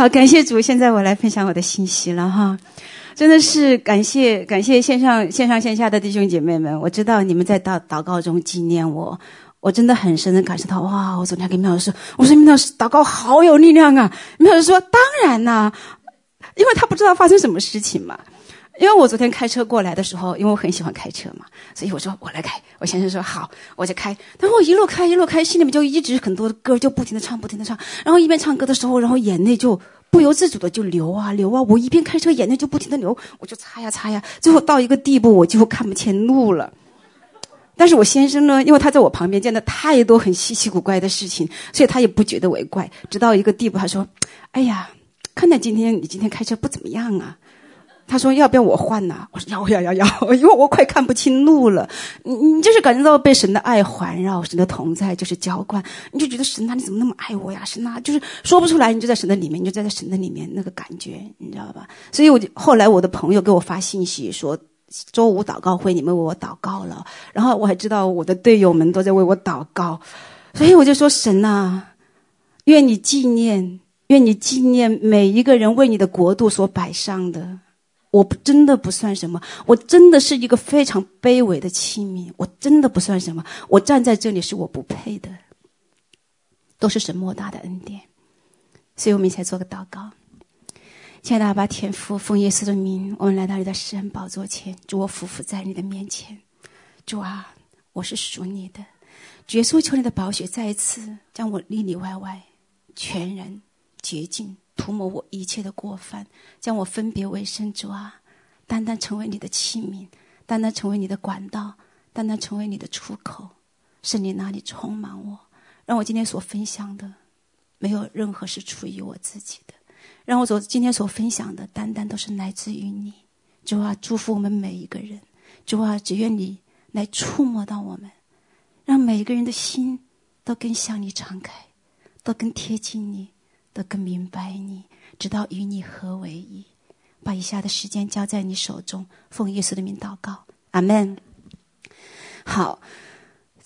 好，感谢主。现在我来分享我的信息了哈，真的是感谢感谢线上线上线下的弟兄姐妹们。我知道你们在祷祷告中纪念我，我真的很深的感受到哇！我昨天跟苗老师，我说苗老师祷告好有力量啊。苗老师说当然呐、因为他不知道发生什么事情嘛。因为我昨天开车过来的时候，因为我很喜欢开车嘛，所以我说我来开。我先生说好，我就开。然后我一路开一路开，心里面就一直很多的歌就不停的唱，不停的唱。然后一边唱歌的时候，然后眼泪就不由自主的就流啊流啊。我一边开车，眼泪就不停的流，我就擦呀擦呀。最后到一个地步，我几乎看不见路了。但是我先生呢，因为他在我旁边见的太多很稀奇古怪的事情，所以他也不觉得为怪。直到一个地步，他说：“哎呀，看来今天你今天开车不怎么样啊。”他说：“要不要我换呢？”我说：“要要要要，因为我快看不清路了。你你就是感觉到被神的爱环绕，神的同在就是浇灌，你就觉得神啊，你怎么那么爱我呀？神啊，就是说不出来，你就在神的里面，你就在神的里面那个感觉，你知道吧？所以我就后来我的朋友给我发信息说，周五祷告会你们为我祷告了，然后我还知道我的队友们都在为我祷告，所以我就说神啊，愿你纪念，愿你纪念每一个人为你的国度所摆上的。”我真的不算什么，我真的是一个非常卑微的器皿，我真的不算什么，我站在这里是我不配的，都是神莫大的恩典，所以我们一起来做个祷告。亲爱的阿爸天父，奉耶稣的名，我们来到你的施恩宝座前，主我俯伏在你的面前，主啊，我是属你的，主耶稣求你的宝血再一次将我里里外外全然洁净。涂抹我一切的过犯，将我分别为圣，主啊，单单成为你的器皿，单单成为你的管道，单单成为你的出口。圣灵那里充满我，让我今天所分享的，没有任何是出于我自己的，让我所今天所分享的，单单都是来自于你。主啊，祝福我们每一个人。主啊，只愿你来触摸到我们，让每一个人的心都更向你敞开，都更贴近你。都更明白你，直到与你合为一。把以下的时间交在你手中，奉耶稣的名祷告，阿门。好，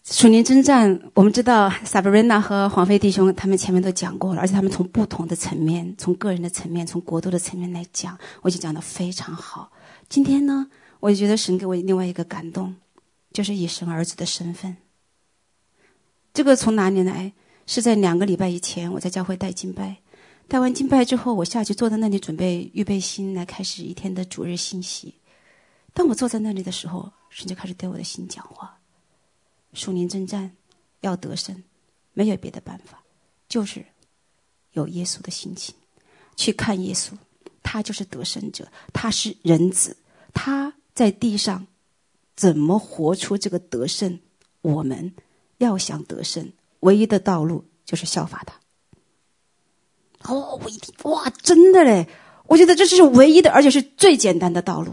属灵征战，我们知道 Sabrina 和黄飞弟兄他们前面都讲过了，而且他们从不同的层面，从个人的层面，从国度的层面来讲，我就讲的非常好。今天呢，我就觉得神给我另外一个感动，就是以神儿子的身份。这个从哪里来？是在两个礼拜以前，我在教会带敬拜，带完敬拜之后，我下去坐在那里准备预备心来开始一天的主日信息。当我坐在那里的时候，神就开始对我的心讲话：属灵征战要得胜，没有别的办法，就是有耶稣的心情，去看耶稣，他就是得胜者，他是人子，他在地上怎么活出这个得胜？我们要想得胜。唯一的道路就是效法他。哦，我一听，哇，真的嘞！我觉得这是唯一的，而且是最简单的道路，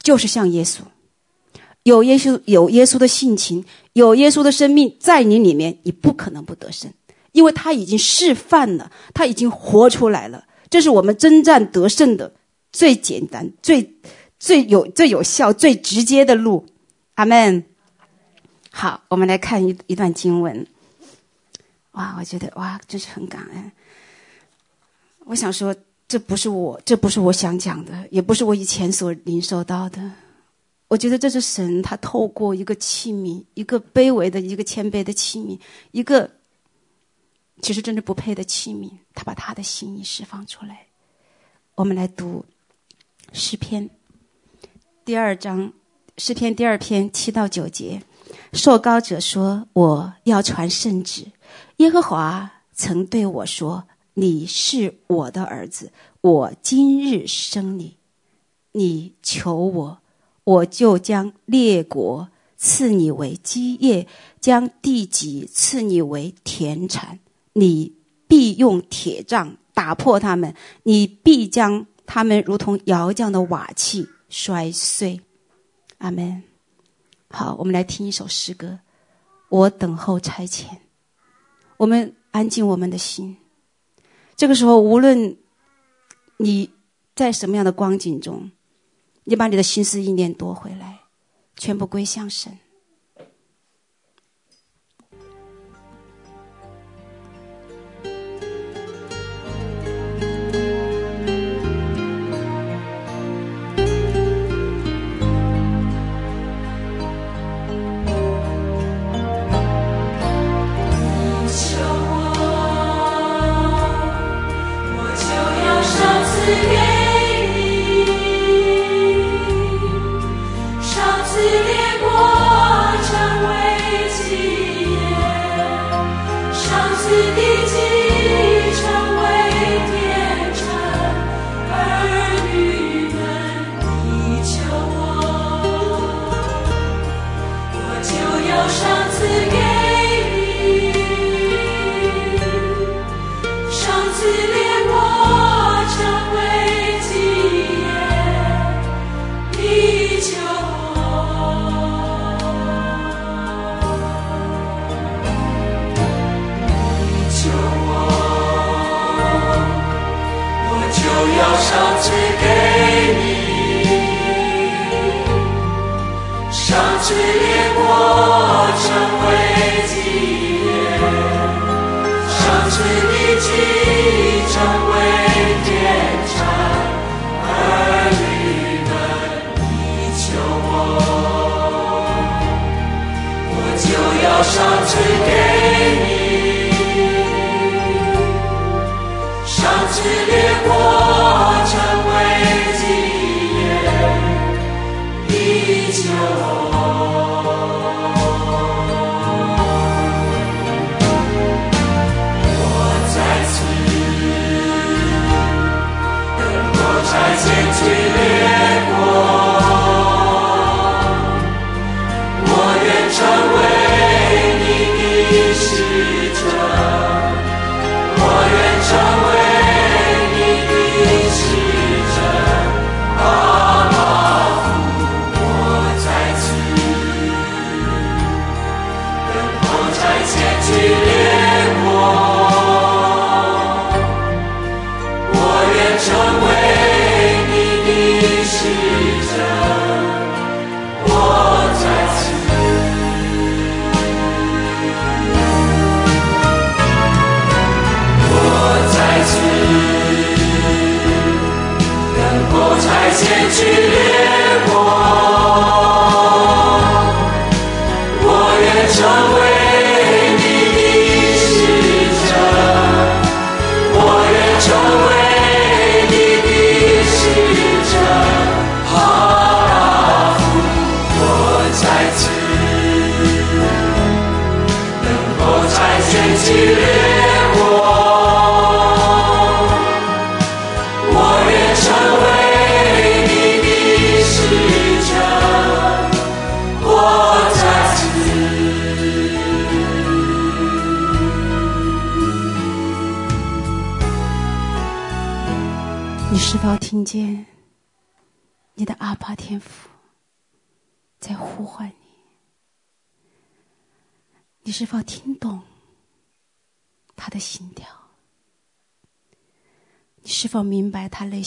就是像耶稣，有耶稣，有耶稣的性情，有耶稣的生命在你里面，你不可能不得胜，因为他已经示范了，他已经活出来了。这是我们征战得胜的最简单、最最有、最有效、最直接的路。阿门。好，我们来看一一段经文。哇，我觉得哇，真是很感恩。我想说，这不是我，这不是我想讲的，也不是我以前所领受到的。我觉得这是神，他透过一个器皿，一个卑微的、一个谦卑的器皿，一个其实真的不配的器皿，他把他的心意释放出来。我们来读诗篇第二章，诗篇第二篇七到九节。受膏者说：“我要传圣旨。耶和华曾对我说：‘你是我的儿子，我今日生你。你求我，我就将列国赐你为基业，将地极赐你为田产。你必用铁杖打破他们，你必将他们如同窑匠的瓦器摔碎。’阿门。”好，我们来听一首诗歌。我等候差遣，我们安静我们的心。这个时候，无论你在什么样的光景中，你把你的心思意念夺回来，全部归向神。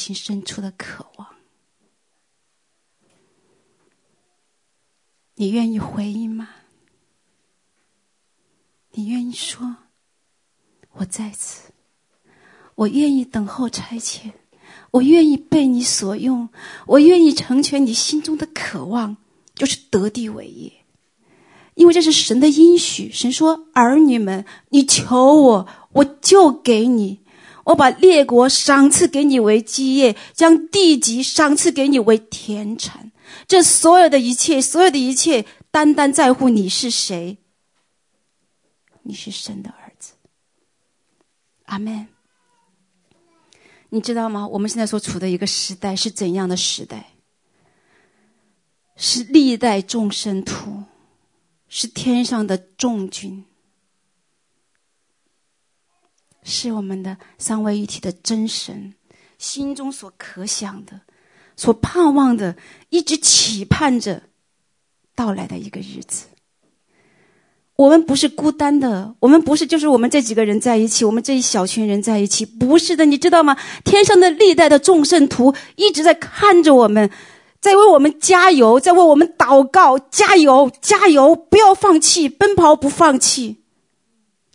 心深处的渴望？你愿意回应吗？你愿意说：“我在此，我愿意等候差遣。”我愿意被你所用，我愿意成全你心中的渴望，就是得地为业，因为这是神的应许。神说：“儿女们，你求我，我就给你。我把列国赏赐给你为基业，将地极赏赐给你为田产。这所有的一切，所有的一切，单单在乎你是谁。你是神的儿子。”阿门。你知道吗？我们现在所处的一个时代是怎样的时代？是历代众生徒，是天上的众君，是我们的三位一体的真神心中所可想的、所盼望的，一直期盼着到来的一个日子。我们不是孤单的，我们不是就是我们这几个人在一起，我们这一小群人在一起，不是的，你知道吗？天上的历代的众圣徒一直在看着我们，在为我们加油，在为我们祷告，加油，加油，不要放弃，奔跑不放弃，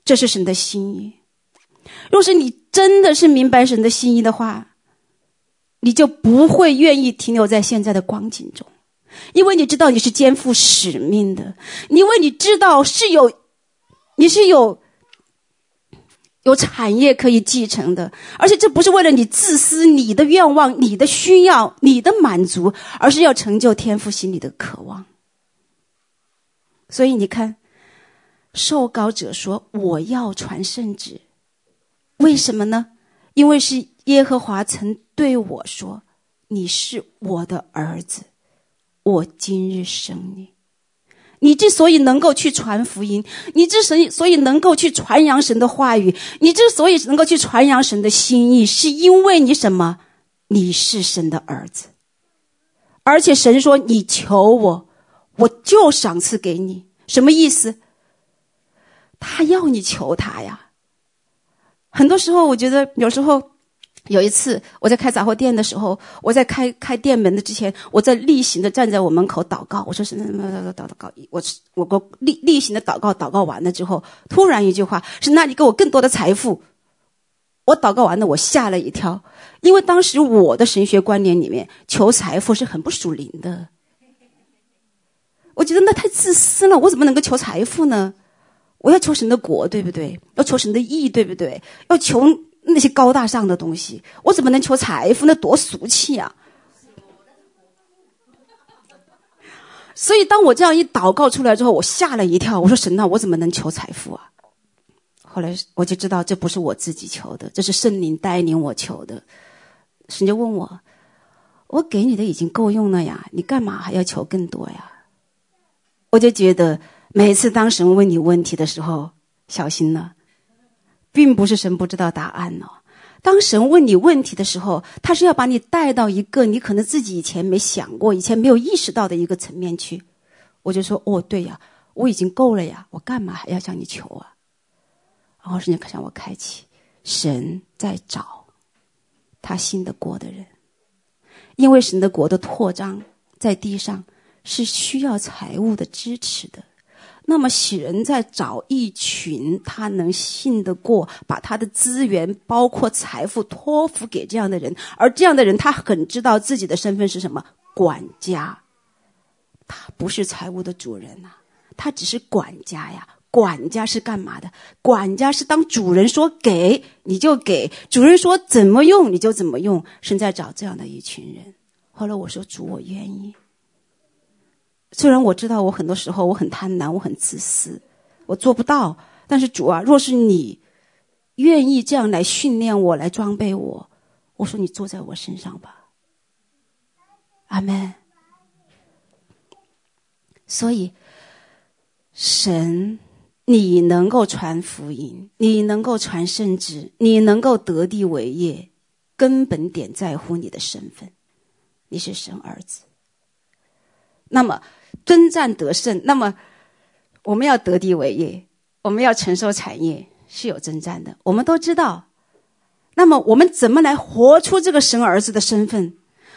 这是神的心意。若是你真的是明白神的心意的话，你就不会愿意停留在现在的光景中。因为你知道你是肩负使命的，因为你知道是有，你是有，有产业可以继承的，而且这不是为了你自私、你的愿望、你的需要、你的满足，而是要成就天父心里的渴望。所以你看，受膏者说：“我要传圣旨。”为什么呢？因为是耶和华曾对我说：“你是我的儿子。”我今日生你，你之所以能够去传福音，你之所以所以能够去传扬神的话语，你之所以能够去传扬神的心意，是因为你什么？你是神的儿子，而且神说：“你求我，我就赏赐给你。”什么意思？他要你求他呀。很多时候，我觉得有时候有一次，我在开杂货店的时候，我在开开店门的之前，我在例行的站在我门口祷告。我说是什么祷告？我我我例例行的祷告，祷告完了之后，突然一句话是：那你给我更多的财富。我祷告完了，我吓了一跳，因为当时我的神学观念里面，求财富是很不属灵的。我觉得那太自私了，我怎么能够求财富呢？我要求神的国，对不对？要求神的义，对不对？要求。那些高大上的东西，我怎么能求财富？那多俗气啊！所以，当我这样一祷告出来之后，我吓了一跳。我说：“神啊，我怎么能求财富啊？”后来我就知道，这不是我自己求的，这是圣灵带领我求的。神就问我：“我给你的已经够用了呀，你干嘛还要求更多呀？”我就觉得，每次当神问你问题的时候，小心了。并不是神不知道答案哦。当神问你问题的时候，他是要把你带到一个你可能自己以前没想过、以前没有意识到的一个层面去。我就说：“哦，对呀，我已经够了呀，我干嘛还要向你求啊？”然后神就向我开启，神在找他信得过的人，因为神的国的扩张在地上是需要财务的支持的。那么，喜人在找一群他能信得过，把他的资源，包括财富，托付给这样的人。而这样的人，他很知道自己的身份是什么？管家。他不是财务的主人呐、他只是管家呀。管家是干嘛的？管家是当主人说给你就给，主人说怎么用你就怎么用。是在找这样的一群人。后来我说主，我愿意。虽然我知道我很多时候我很贪婪，我很自私，我做不到。但是主啊，若是你愿意这样来训练我，来装备我，我说你坐在我身上吧。阿门。所以，神，你能够传福音，你能够传圣旨，你能够得地为业，根本点在乎你的身份，你是神儿子。那么。征战得胜，那么我们要得地为业，我们要承受产业，是有征战的。我们都知道。那么我们怎么来活出这个神儿子的身份？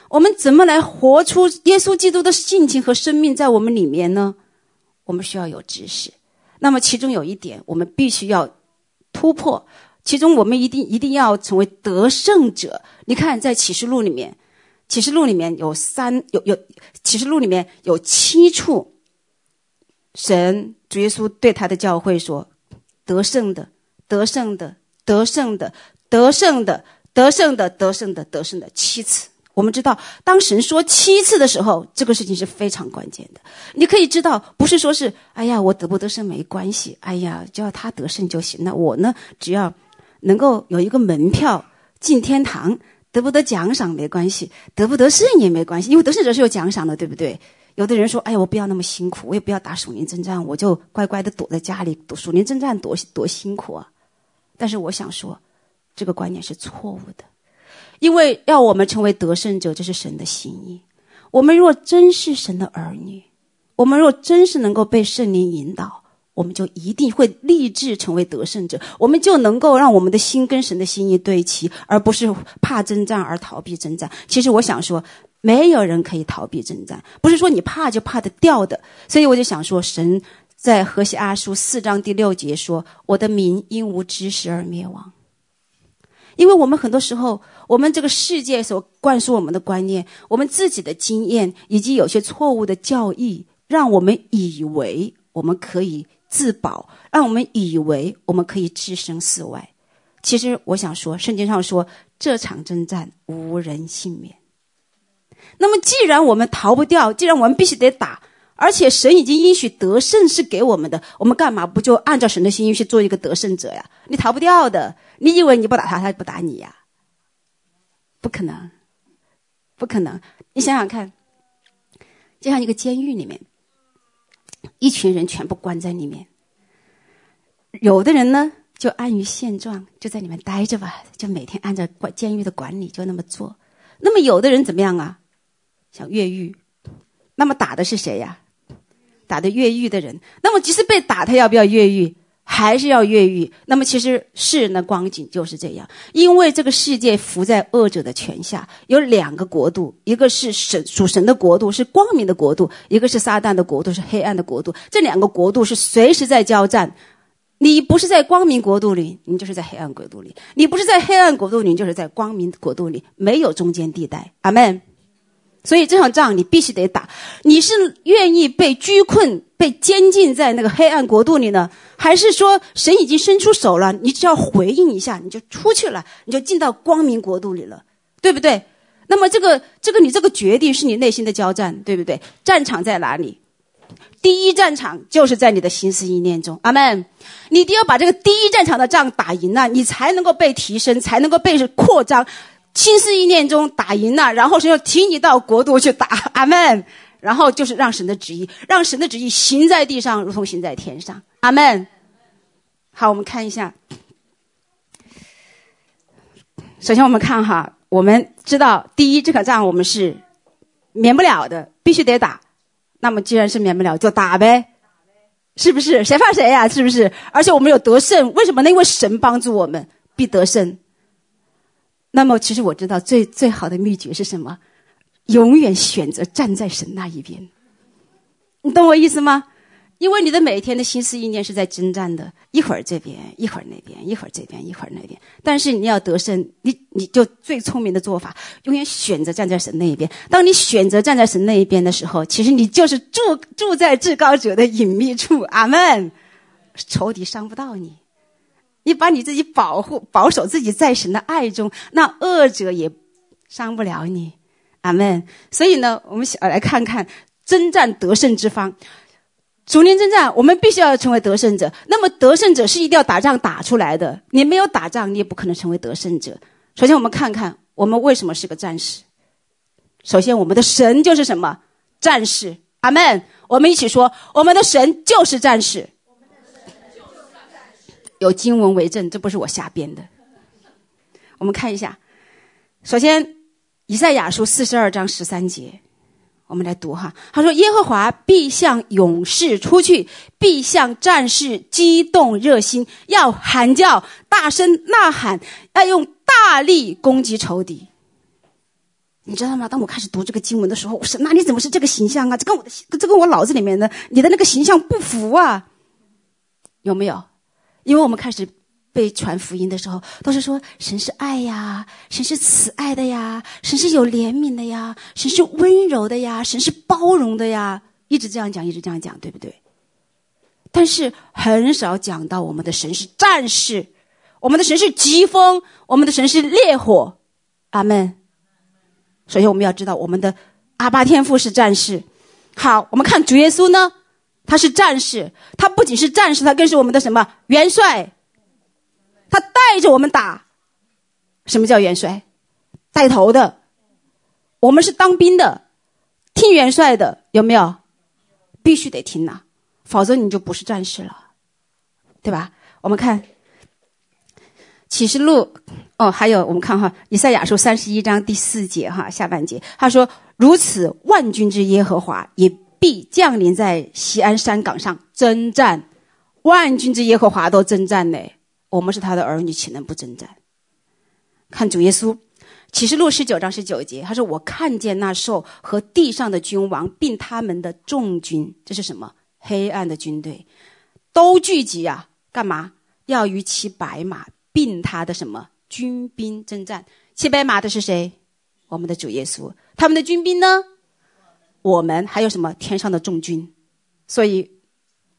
我们怎么来活出耶稣基督的性情和生命在我们里面呢？我们需要有知识。那么其中有一点，我们必须要突破。其中我们一定一定要成为得胜者。你看，在启示录里面。启示录里面有三有有，启示录里面有七处，神主耶稣对他的教会说：“得胜的，得胜的，得胜的，得胜的，得胜的，得胜的，得胜的，七次。”我们知道，当神说七次的时候，这个事情是非常关键的。你可以知道，不是说是“哎呀，我得不得胜没关系，哎呀，只要他得胜就行。”那我呢，只要能够有一个门票进天堂。得不得奖赏没关系，得不得胜也没关系，因为得胜者是有奖赏的，对不对？有的人说：“哎呀，我不要那么辛苦，我也不要打属灵征战，我就乖乖的躲在家里。属灵征战多多辛苦啊！”但是我想说，这个观念是错误的，因为要我们成为得胜者，这是神的心意。我们若真是神的儿女，我们若真是能够被圣灵引导。我们就一定会立志成为得胜者，我们就能够让我们的心跟神的心意对齐，而不是怕征战而逃避征战。其实我想说，没有人可以逃避征战，不是说你怕就怕得掉的。所以我就想说，神在何西阿书四章第六节说：“我的民因无知识而灭亡。”因为我们很多时候，我们这个世界所灌输我们的观念，我们自己的经验，以及有些错误的教义，让我们以为我们可以。自保，让我们以为我们可以置身事外。其实我想说，圣经上说，这场征战无人幸免。那么，既然我们逃不掉，既然我们必须得打，而且神已经应许得胜是给我们的，我们干嘛不就按照神的心意去做一个得胜者呀？你逃不掉的。你以为你不打他，他就不打你呀？不可能，不可能。你想想看，就像一个监狱里面。一群人全部关在里面，有的人呢就安于现状，就在里面待着吧，就每天按照管监狱的管理就那么做。那么有的人怎么样啊？想越狱，那么打的是谁呀？打的越狱的人。那么即使被打，他要不要越狱？还是要越狱。那么其实世人的光景就是这样，因为这个世界伏在恶者的权下，有两个国度，一个是神属神的国度，是光明的国度；一个是撒旦的国度，是黑暗的国度。这两个国度是随时在交战。你不是在光明国度里，你就是在黑暗国度里；你不是在黑暗国度里，你就是在光明国度里，没有中间地带。阿门。所以这场仗你必须得打。你是愿意被拘困、被监禁在那个黑暗国度里呢，还是说神已经伸出手了，你只要回应一下，你就出去了，你就进到光明国度里了，对不对？那么这个、这个你这个决定是你内心的交战，对不对？战场在哪里？第一战场就是在你的心思意念中，阿门。你一定要把这个第一战场的仗打赢了，你才能够被提升，才能够被扩张。心思意念中打赢了，然后神就提你到国度去打，阿门。然后就是让神的旨意，让神的旨意行在地上，如同行在天上，阿门。好，我们看一下。首先我们看哈，我们知道第一这场仗我们是免不了的，必须得打。那么既然是免不了，就打呗，是不是？谁怕谁呀？是不是？而且我们有得胜，为什么呢？因为神帮助我们，必得胜。那么其实我知道最最好的秘诀是什么？永远选择站在神那一边。你懂我意思吗？因为你的每天的心思意念是在征战的，一会儿这边，一会儿那边，一会儿这边，一会儿那边。但是你要得胜，你你就最聪明的做法，永远选择站在神那一边。当你选择站在神那一边的时候，其实你就是住住在至高者的隐秘处。阿门。仇敌伤不到你，你把你自己保护保守自己在神的爱中，那恶者也伤不了你。阿门。所以呢，我们想来看看征战得胜之方。逐年征战，我们必须要成为得胜者。那么得胜者是一定要打仗打出来的。你没有打仗，你也不可能成为得胜者。首先，我们看看我们为什么是个战士。首先，我们的神就是什么？战士。阿门。我们一起说，我们的神就是战士。有经文为证，这不是我瞎编的。我们看一下，首先，以赛亚书四十二章十三节。我们来读哈，他说：“耶和华必向勇士出去，必向战士激动热心，要喊叫，大声呐喊，要用大力攻击仇敌。”你知道吗？当我开始读这个经文的时候，我说：“那你怎么是这个形象啊？这跟我的，这跟我脑子里面的你的那个形象不符啊？有没有？因为我们开始。”被传福音的时候，都是说神是爱呀，神是慈爱的呀，神是有怜悯的呀，神是温柔的呀，神是包容的呀，一直这样讲，一直这样讲，对不对？但是很少讲到我们的神是战士，我们的神是疾风，我们的神是烈火。阿门。首先我们要知道，我们的阿巴天父是战士。好，我们看主耶稣呢，他是战士，他不仅是战士，他更是我们的什么元帅。他带着我们打，什么叫元帅？带头的，我们是当兵的，听元帅的，有没有？必须得听呐、否则你就不是战士了，对吧？我们看启示录，哦，还有我们看哈，以赛亚书三十一章第四节哈，下半节他说：“如此，万军之耶和华也必降临在西安山岗上征战，万军之耶和华都征战呢。”我们是他的儿女，岂能不征战？看主耶稣，启示录十九章十九节，他说：“我看见那兽和地上的君王，并他们的众军，这是什么？黑暗的军队，都聚集啊，干嘛？要与骑白马，并他的什么军兵征战？骑白马的是谁？我们的主耶稣。他们的军兵呢？我们还有什么？天上的众军。所以，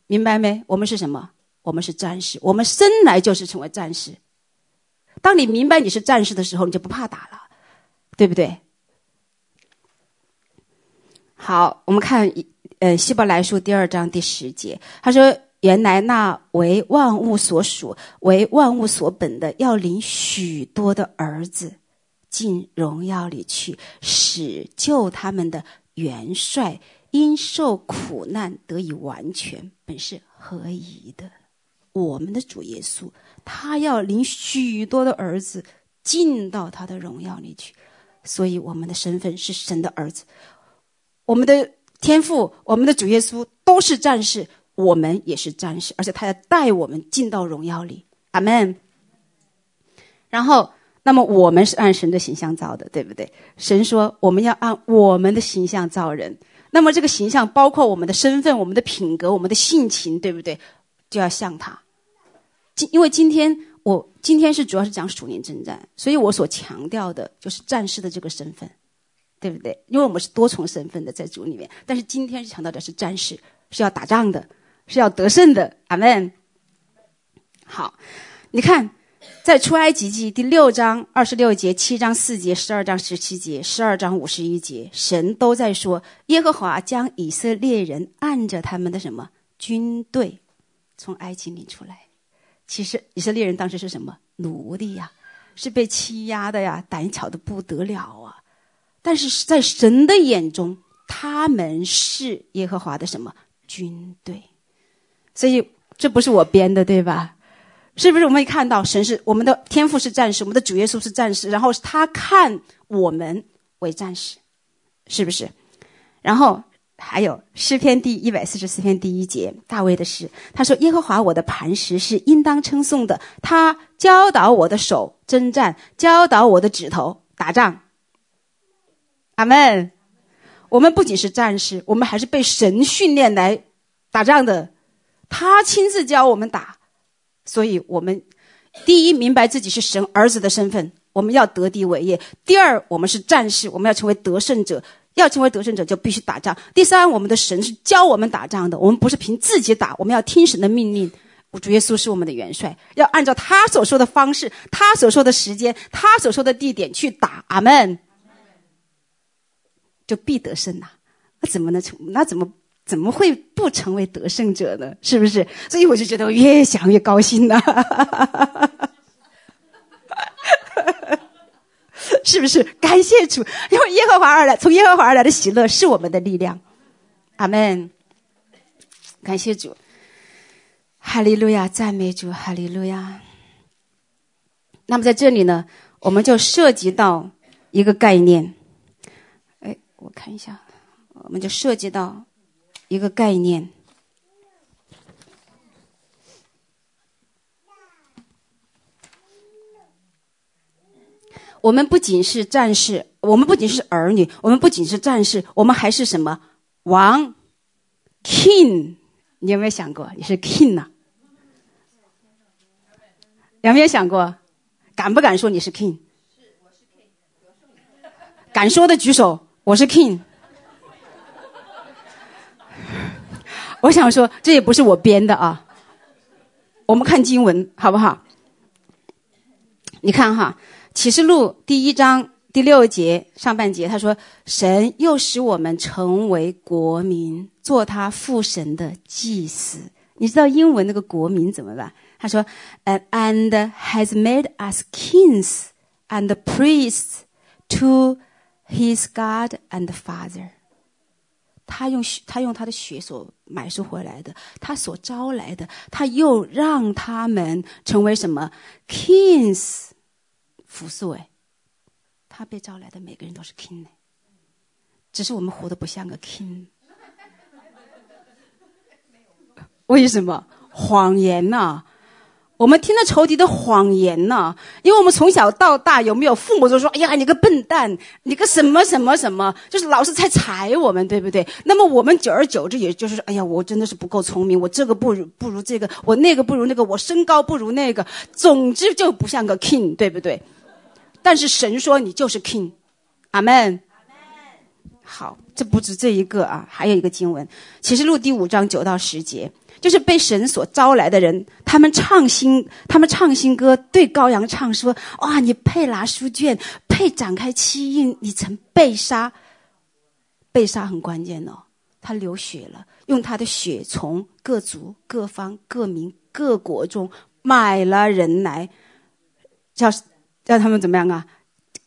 明白没？我们是什么？”我们是战士，我们生来就是成为战士。当你明白你是战士的时候，你就不怕打了，对不对？好，我们看，呃，希伯来书第二章第十节，他说：“原来那为万物所属、为万物所本的，要领许多的儿子进荣耀里去，使救他们的元帅因受苦难得以完全，本是合宜的。”我们的主耶稣，他要领许多的儿子进到他的荣耀里去，所以我们的身份是神的儿子。我们的天父，我们的主耶稣都是战士，我们也是战士，而且他要带我们进到荣耀里。阿门。然后，那么我们是按神的形象造的，对不对？神说我们要按我们的形象造人。那么这个形象包括我们的身份、我们的品格、我们的性情，对不对？就要像他。今因为今天我今天是主要是讲属灵征战，所以我所强调的就是战士的这个身份，对不对？因为我们是多重身份的在主里面，但是今天是强调的是战士，是要打仗的，是要得胜的。阿门。好，你看。在出埃及记第六章二十六节、七章四节、十二章十七节、十二章五十一节，神都在说耶和华将以色列人按着他们的什么军队从埃及里出来。其实以色列人当时是什么奴隶呀？是被欺压的呀，胆小的不得了啊！但是在神的眼中，他们是耶和华的什么军队？所以这不是我编的，对吧？是不是我们可以看到神是我们的天赋是战士，我们的主耶稣是战士，然后他看我们为战士，是不是？然后还有诗篇第一百四十四篇第一节，大卫的诗，他说：“耶和华我的磐石是应当称颂的，他教导我的手征战，教导我的指头打仗。”阿门。我们不仅是战士，我们还是被神训练来打仗的，他亲自教我们打。所以，我们第一明白自己是神儿子的身份，我们要得地为业；第二，我们是战士，我们要成为得胜者。要成为得胜者，就必须打仗。第三，我们的神是教我们打仗的，我们不是凭自己打，我们要听神的命令。主耶稣是我们的元帅，要按照他所说的方式、他所说的时间、他所说的地点去打。阿门，就必得胜呐！那怎么能成？那怎么？怎么会不成为得胜者呢？是不是？所以我就觉得我越想越高兴呢，是不是？感谢主，因为耶和华而来，从耶和华而来的喜乐是我们的力量。阿门。感谢主，哈利路亚，赞美主，哈利路亚。那么在这里呢，我们就涉及到一个概念。哎，我看一下，我们就涉及到。一个概念，我们不仅是战士，我们不仅是儿女，我们不仅是战士，我们还是什么王？King，你有没有想过你是 King 呢？有没有想过？敢不敢说你是 King？敢说的举手，我是 King。我想说，这也不是我编的啊。我们看经文好不好？你看哈，《启示录》第一章第六节上半节，他说：“神又使我们成为国民，做他父神的祭司。”你知道英文那个国民怎么办？他说：“And has made us kings and priests to his God and Father。”他用，他用他的血所买赎回来的，他所招来的，他又让他们成为什么？Kings，复数哎，他被招来的每个人都是 King 哎，只是我们活得不像个 King。为什么？谎言呐、我们听了仇敌的谎言呢、啊，因为我们从小到大有没有父母就说：“哎呀，你个笨蛋，你个什么什么什么，就是老是在踩我们，对不对？”那么我们久而久之，也就是：“哎呀，我真的是不够聪明，我这个不如不如这个，我那个不如那个，我身高不如那个，总之就不像个 king，对不对？”但是神说你就是 king，阿门。好，这不止这一个啊，还有一个经文，启示录第五章九到十节。就是被神所招来的人，他们唱新，他们唱新歌，对羔羊唱说：“哇，你配拿书卷，配展开七印，你曾被杀。被杀很关键哦，他流血了，用他的血从各族、各方、各民、各国中买了人来，叫叫他们怎么样啊？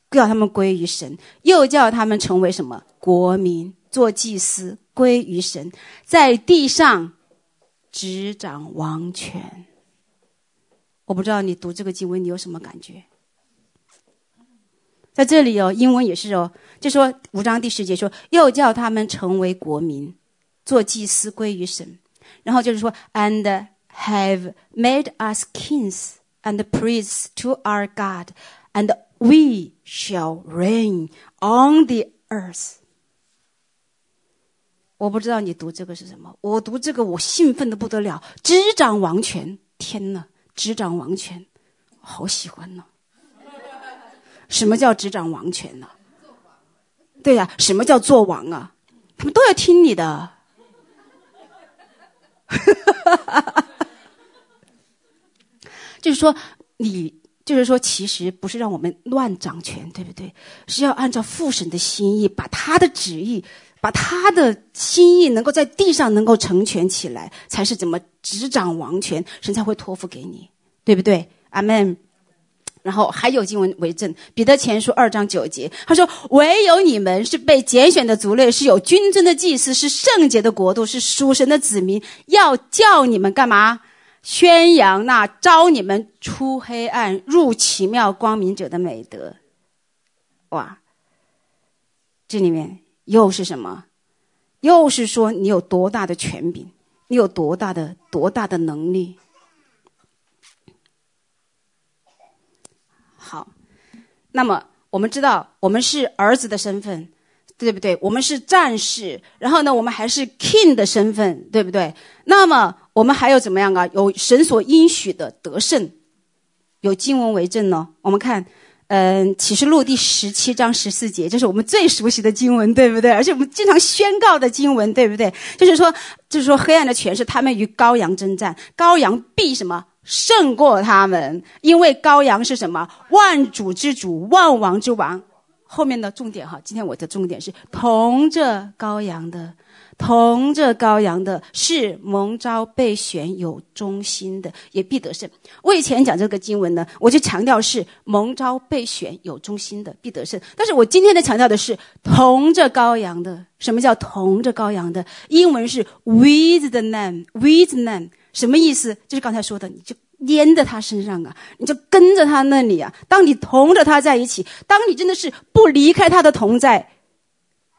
叫他们归于神，又叫他们成为什么国民，做祭司，归于神，在地上。”执掌王权，我不知道你读这个经文你有什么感觉？在这里哦，英文也是哦，就说五章第十节说，又叫他们成为国民，做祭司归于神，然后就是说，and have made us kings and priests to our God, and we shall reign on the earth。我不知道你读这个是什么，我读这个我兴奋的不得了，执掌王权，天哪，执掌王权，好喜欢呢、什么叫执掌王权呢、对呀、什么叫做王啊？他们都要听你的。就是说，你就是说，其实不是让我们乱掌权，对不对？是要按照父神的心意，把他的旨意，把他的心意能够在地上能够成全起来，才是怎么执掌王权，神才会托付给你，对不对？阿门。然后还有经文为证，彼得前书二章九节，他说：“唯有你们是被拣选的族类，是有君尊的祭司，是圣洁的国度，是属神的子民，要叫你们干嘛？宣扬那招你们出黑暗入奇妙光明者的美德。”哇，这里面又是什么？又是说你有多大的权柄，你有多大的多大的能力？好，那么我们知道，我们是儿子的身份，对不对？我们是战士，然后呢，我们还是 king 的身份，对不对？那么我们还有怎么样啊？有神所应许的得胜，有经文为证呢。我们看，嗯，启示录第十七章十四节，这是我们最熟悉的经文，对不对？而且我们经常宣告的经文，对不对？就是说，就是说，黑暗的权势，他们与羔羊争战，羔羊必什么？胜过他们，因为羔羊是什么？万主之主，万王之王。后面的重点哈，今天我的重点是同着羔羊的，同着羔羊的是蒙召被选有忠心的，也必得胜。我以前讲这个经文呢，我就强调是蒙召被选有忠心的必得胜。但是我今天的强调的是同着羔羊的。什么叫同着羔羊的？英文是 with the Lamb，with the Lamb。什么意思？就是刚才说的，你就粘在他身上啊，你就跟着他那里啊。当你同着他在一起，当你真的是不离开他的同在，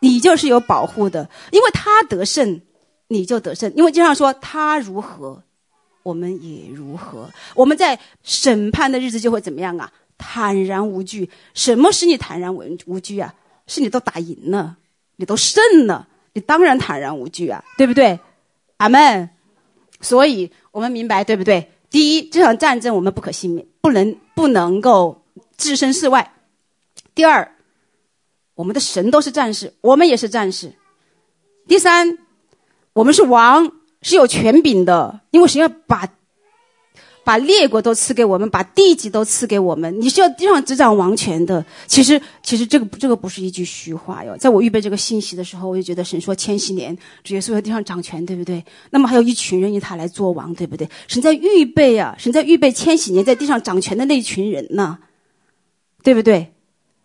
你就是有保护的，因为他得胜，你就得胜。因为经常说他如何，我们也如何。我们在审判的日子就会怎么样啊？坦然无惧。什么使你坦然无无惧啊？是你都打赢了，你都胜了，你当然坦然无惧啊，对不对？阿门。所以我们明白，对不对？第一，这场战争我们不可幸免，不能不能够置身事外。第二，我们的神都是战士，我们也是战士。第三，我们是王，是有权柄的，因为神要把。把列国都赐给我们，把地级都赐给我们。你是要地上执掌王权的。其实，其实这个这个不是一句虚话哟。在我预备这个信息的时候，我就觉得神说千禧年主耶稣在地上掌权，对不对？那么还有一群人以他来做王，对不对？神在预备啊，神在预备千禧年在地上掌权的那一群人呢，对不对？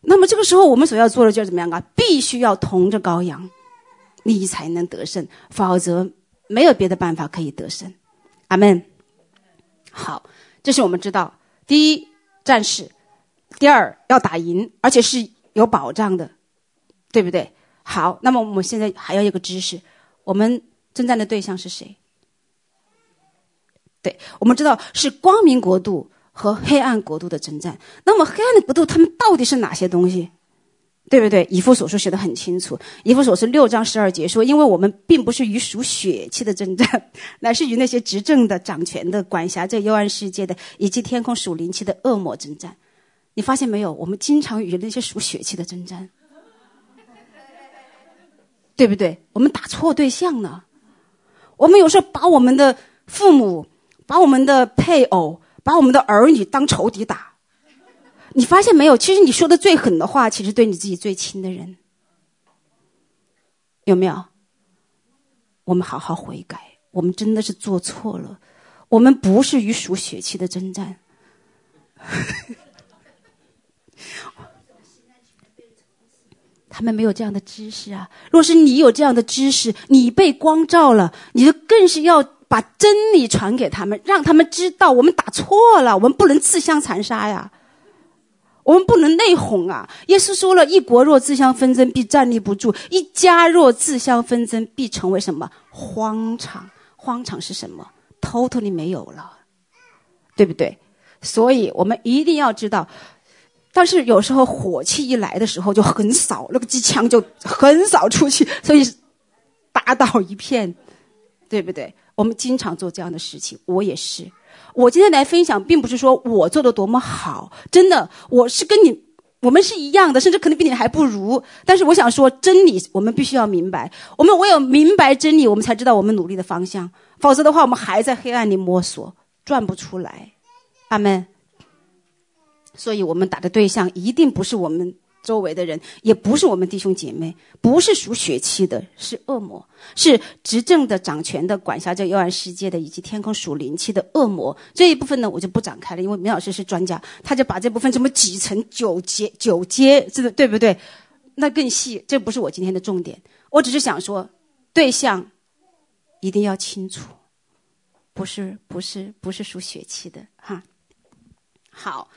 那么这个时候我们所要做的就是怎么样啊？必须要同着羔羊，你才能得胜，否则没有别的办法可以得胜。阿门。好，这是我们知道。第一，战士；第二，要打赢，而且是有保障的，对不对？好，那么我们现在还要一个知识：我们征战的对象是谁？对，我们知道是光明国度和黑暗国度的征战。那么黑暗的国度，他们到底是哪些东西？对不对？以弗所书写得很清楚，以弗所书六章十二节说：“因为我们并不是与属血气的征战，乃是与那些执政的、掌权的、管辖这幽暗世界的，以及天空属灵气的恶魔征战。”你发现没有？我们经常与那些属血气的征战，对不对？我们打错对象了。我们有时候把我们的父母、把我们的配偶、把我们的儿女当仇敌打。你发现没有？其实你说的最狠的话，其实对你自己最亲的人，有没有？我们好好悔改，我们真的是做错了，我们不是与属血气的征战。他们没有这样的知识啊！若是你有这样的知识，你被光照了，你就更是要把真理传给他们，让他们知道我们打错了，我们不能自相残杀呀。我们不能内讧啊！耶稣说了一国若自相纷争，必站立不住；一家若自相纷争，必成为什么？荒场。荒场是什么？totally 没有了，对不对？所以我们一定要知道。但是有时候火气一来的时候就很扫，那个机枪就很扫出去，所以打倒一片，对不对？我们经常做这样的事情，我也是。我今天来分享，并不是说我做的多么好，真的，我是跟你，我们是一样的，甚至可能比你还不如。但是我想说，真理我们必须要明白，我们唯有明白真理，我们才知道我们努力的方向。否则的话，我们还在黑暗里摸索，转不出来。阿门。所以我们打的对象一定不是我们周围的人，也不是我们弟兄姐妹，不是属血气的，是恶魔，是执政的、掌权的、管辖着幽暗世界的，以及天空属灵气的恶魔。这一部分呢，我就不展开了，因为明老师是专家，他就把这部分这么几层九阶九阶，这个对不对？那更细，这不是我今天的重点。我只是想说，对象一定要清楚，不是不是不是属血气的哈。好。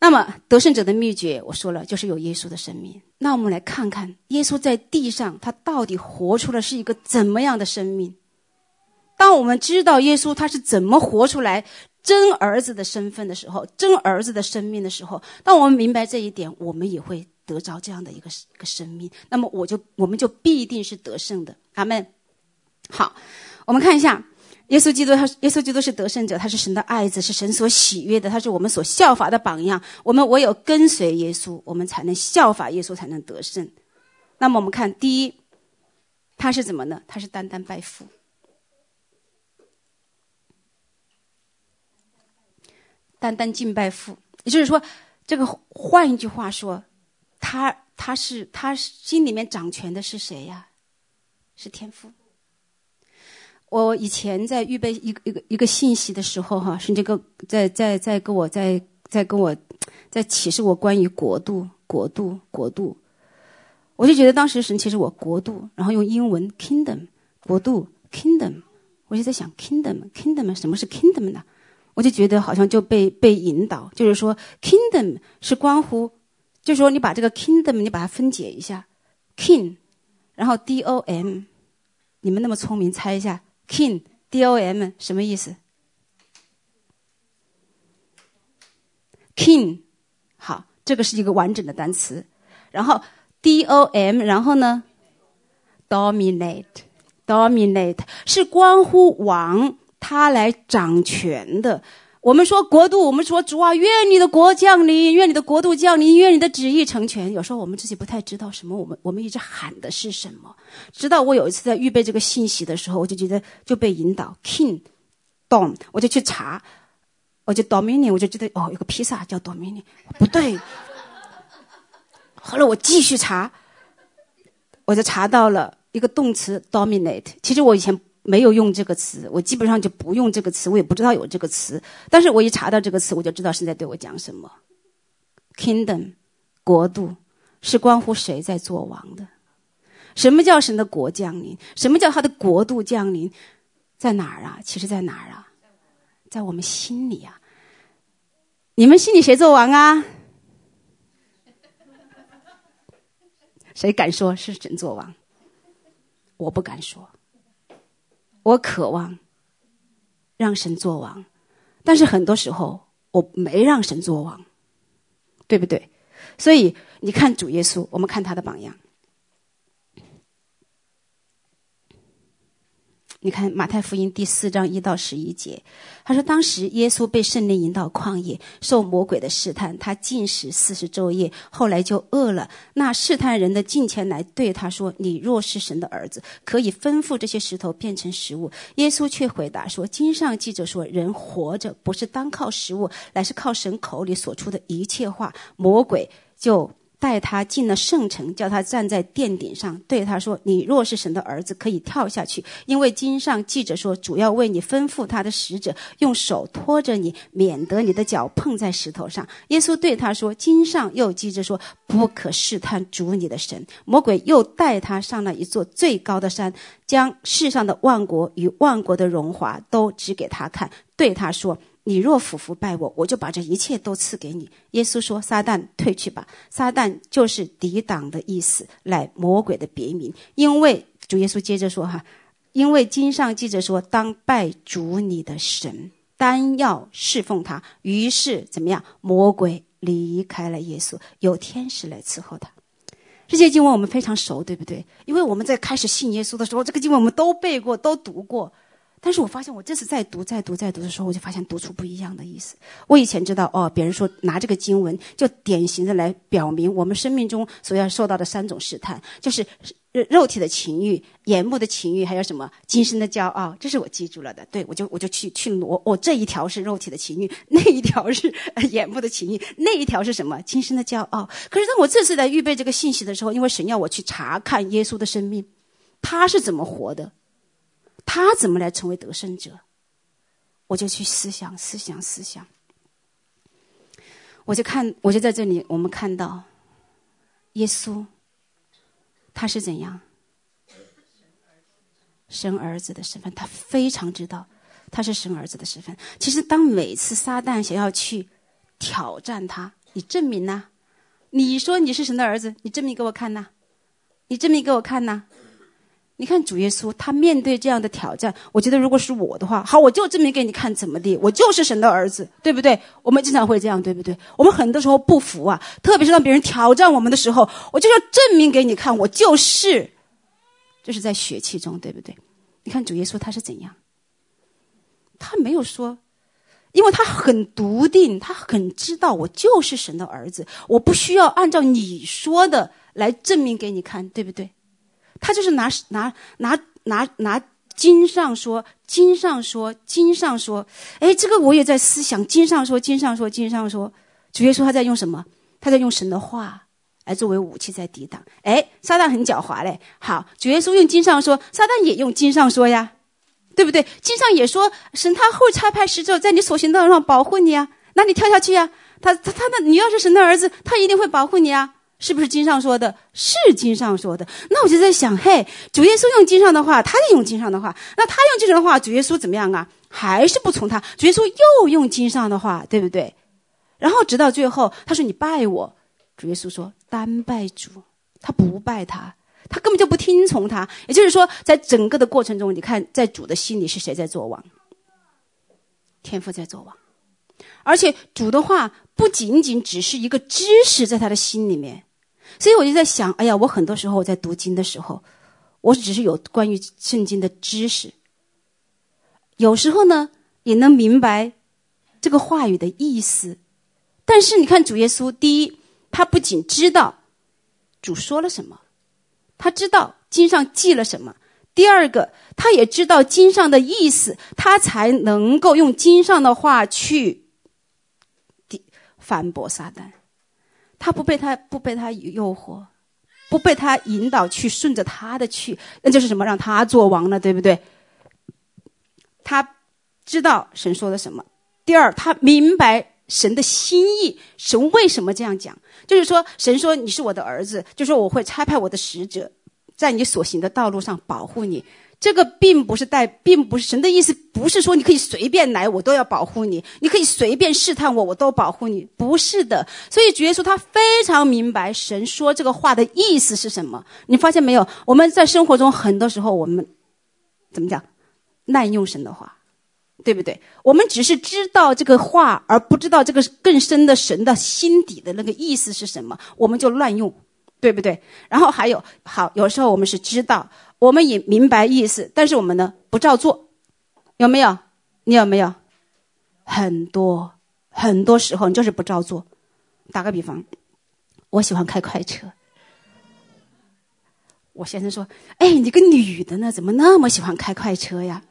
那么得胜者的秘诀，我说了，就是有耶稣的生命。那我们来看看耶稣在地上，他到底活出了是一个怎么样的生命？当我们知道耶稣他是怎么活出来真儿子的身份的时候，真儿子的生命的时候，当我们明白这一点，我们也会得着这样的一个一个生命。那么我就我们就必定是得胜的。阿门。好，我们看一下。耶稣基督，他耶稣基督是得胜者，他是神的爱子，是神所喜悦的，他是我们所效法的榜样。我们唯有跟随耶稣，我们才能效法耶稣，才能得胜。那么我们看，第一，他是怎么呢？他是单单拜父，单单敬拜父。也就是说，这个换一句话说，他他是他心里面掌权的是谁呀？是天父。我以前在预备一个一个一个信息的时候，哈，是这个在在在跟我在在跟我在启示我关于国度国度国度，我就觉得当时神启示我国度，然后用英文 kingdom 国度 kingdom，我就在想 kingdom kingdom 什么是 kingdom 呢？我就觉得好像就被被引导，就是说 kingdom 是关乎，就是说你把这个 kingdom 你把它分解一下，king，然后 d o m，你们那么聪明，猜一下。King D O M 什么意思？King 好，这个是一个完整的单词。然后 D O M，然后呢？Dominate，Dominate 是关乎王他来掌权的。我们说国度，我们说主啊，愿你的国降临，愿你的国度降临，愿你的旨意成全。有时候我们自己不太知道什么，我们我们一直喊的是什么。直到我有一次在预备这个信息的时候，我就觉得就被引导，King，Dom，我就去查，我就 Dominion，我就觉得哦，有个披萨叫 Dominion，不对。后来我继续查，我就查到了一个动词 Dominate。其实我以前。没有用这个词，我基本上就不用这个词，我也不知道有这个词。但是我一查到这个词，我就知道是在对我讲什么。Kingdom，国度，是关乎谁在做王的？什么叫神的国降临？什么叫他的国度降临？在哪儿啊？其实在哪儿啊？在我们心里啊。你们心里谁做王啊？谁敢说是神做王？我不敢说。我渴望让神做王，但是很多时候我没让神做王，对不对？所以你看主耶稣，我们看他的榜样。你看马太福音第四章一到十一节，他说当时耶稣被圣灵引导旷野，受魔鬼的试探，他禁食四十昼夜，后来就饿了。那试探人的近前来对他说：“你若是神的儿子，可以吩咐这些石头变成食物。”耶稣却回答说：“经上记着说，人活着不是单靠食物，乃是靠神口里所出的一切话。”魔鬼就。带他进了圣城，叫他站在殿顶上，对他说：“你若是神的儿子，可以跳下去，因为经上记着说，主要为你吩咐他的使者，用手托着你，免得你的脚碰在石头上。”耶稣对他说：“经上又记着说，不可试探主你的神。”魔鬼又带他上了一座最高的山，将世上的万国与万国的荣华都指给他看，对他说。你若俯伏拜我，我就把这一切都赐给你。耶稣说：“撒旦退去吧。”撒旦就是抵挡的意思，乃魔鬼的别名。因为主耶稣接着说：“哈，因为经上记着说，当拜主你的神，单要侍奉他。于是怎么样？魔鬼离开了耶稣，有天使来伺候他。这些经文我们非常熟，对不对？因为我们在开始信耶稣的时候，这个经文我们都背过，都读过。但是我发现，我这次再读、再读、再读的时候，我就发现读出不一样的意思。我以前知道，哦，别人说拿这个经文，就典型的来表明我们生命中所要受到的三种试探，就是肉体的情欲、眼目的情欲，还有什么今生的骄傲。这是我记住了的。对，我就我就去去挪，我、哦、这一条是肉体的情欲，那一条是眼目的情欲，那一条是什么？今生的骄傲。可是当我这次在预备这个信息的时候，因为神要我去查看耶稣的生命，他是怎么活的。他怎么来成为得胜者？我就去思想、思想、思想。我就看，我就在这里，我们看到耶稣，他是怎样？生儿子的身份，他非常知道他是生儿子的身份。其实，当每次撒旦想要去挑战他，你证明呐？你说你是神的儿子，你证明给我看呐？你证明给我看呐？你看主耶稣，他面对这样的挑战，我觉得如果是我的话，好，我就证明给你看怎么地，我就是神的儿子，对不对？我们经常会这样，对不对？我们很多时候不服啊，特别是当别人挑战我们的时候，我就要证明给你看，我就是，这是在血气中，对不对？你看主耶稣他是怎样？他没有说，因为他很笃定，他很知道我就是神的儿子，我不需要按照你说的来证明给你看，对不对？他就是拿拿拿拿拿经上说，经上说，经上说，哎，这个我也在思想，经上说，经上说，经上说，主耶稣他在用什么？他在用神的话来作为武器在抵挡。哎，撒旦很狡猾嘞。好，主耶稣用经上说，撒旦也用经上说呀，对不对？经上也说，神他会差派使者在你所行道路上保护你啊，那你跳下去呀。他他他的，你要是神的儿子，他一定会保护你啊。是不是经上说的？是经上说的。那我就在想，嘿，主耶稣用经上的话，他也用经上的话。那他用经上的话，主耶稣怎么样啊？还是不从他？主耶稣又用经上的话，对不对？然后直到最后，他说：“你拜我。”主耶稣说：“单拜主。”他不拜他，他根本就不听从他。也就是说，在整个的过程中，你看，在主的心里是谁在作王？天父在作王。而且主的话不仅仅只是一个知识在他的心里面，所以我就在想，哎呀，我很多时候我在读经的时候，我只是有关于圣经的知识，有时候呢也能明白这个话语的意思。但是你看主耶稣，第一，他不仅知道主说了什么，他知道经上记了什么；第二个，他也知道经上的意思，他才能够用经上的话去。反驳撒旦，他不被他不被他诱惑，不被他引导去顺着他的去，那就是什么？让他做王了，对不对？他知道神说的什么。第二，他明白神的心意，神为什么这样讲？就是说，神说你是我的儿子，就说我会差派我的使者，在你所行的道路上保护你。这个并不是带，并不是神的意思，不是说你可以随便来，我都要保护你；你可以随便试探我，我都保护你。不是的。所以主耶稣他非常明白神说这个话的意思是什么。你发现没有？我们在生活中很多时候，我们怎么讲？滥用神的话，对不对？我们只是知道这个话，而不知道这个更深的神的心底的那个意思是什么，我们就乱用，对不对？然后还有，好，有时候我们是知道。我们也明白意思，但是我们呢，不照做，有没有？你有没有？很多很多时候你就是不照做。打个比方，我喜欢开快车。我先生说：“哎，你个女的呢，怎么那么喜欢开快车呀？”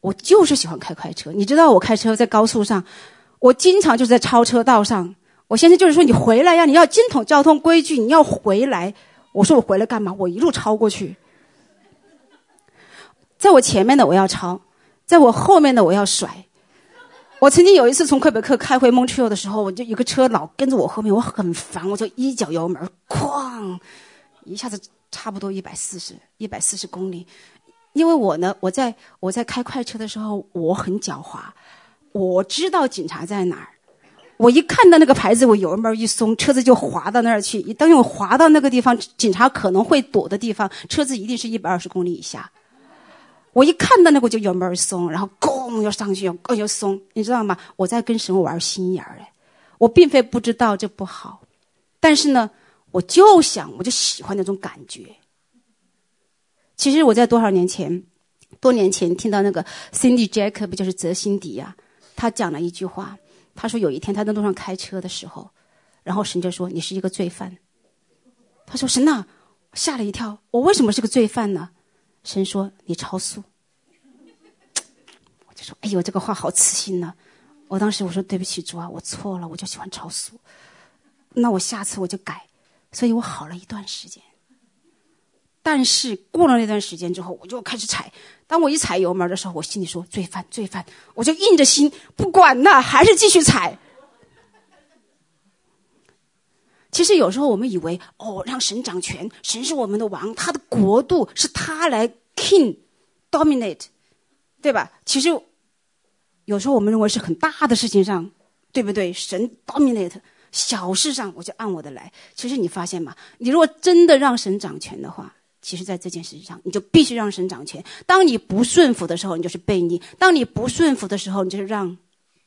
我就是喜欢开快车。你知道我开车在高速上，我经常就是在超车道上。我先生就是说：“你回来呀，你要精通交通规矩，你要回来。”我说我回来干嘛？我一路超过去，在我前面的我要超，在我后面的我要甩。我曾经有一次从魁北克开回蒙特利尔的时候，我就有个车老跟着我后面，我很烦，我就一脚油门，哐，一下子差不多一百四十，一百四十公里。因为我呢，我在我在开快车的时候，我很狡猾，我知道警察在哪儿，我一看到那个牌子，我油门一松，车子就滑到那儿去。当我滑到那个地方，警察可能会躲的地方，车子一定是一百二十公里以下。我一看到那个，我就油门松，然后咣又上去，又又松，你知道吗？我在跟神玩心眼儿哎，我并非不知道这不好，但是呢，我就想，我就喜欢那种感觉。其实我在多少年前，多年前听到那个 Cindy Jacob 不就是泽辛迪呀、啊？他讲了一句话。他说有一天他在路上开车的时候，然后神就说，你是一个罪犯。他说神呐，吓了一跳，我为什么是个罪犯呢？神说你超速。我就说哎呦，这个话好刺心呢。我当时我说对不起主啊，我错了，我就喜欢超速。那我下次我就改，所以我好了一段时间。但是过了那段时间之后，我就开始踩。当我一踩油门的时候，我心里说：“罪犯，罪犯！”我就硬着心不管了，还是继续踩。其实有时候我们以为，哦，让神掌权，神是我们的王，他的国度是他来 king dominate，对吧？其实有时候我们认为是很大的事情上，对不对？神 dominate，小事上我就按我的来。其实你发现吗？你如果真的让神掌权的话，其实，在这件事情上，你就必须让神掌权。当你不顺服的时候，你就是悖逆；当你不顺服的时候，你就是让，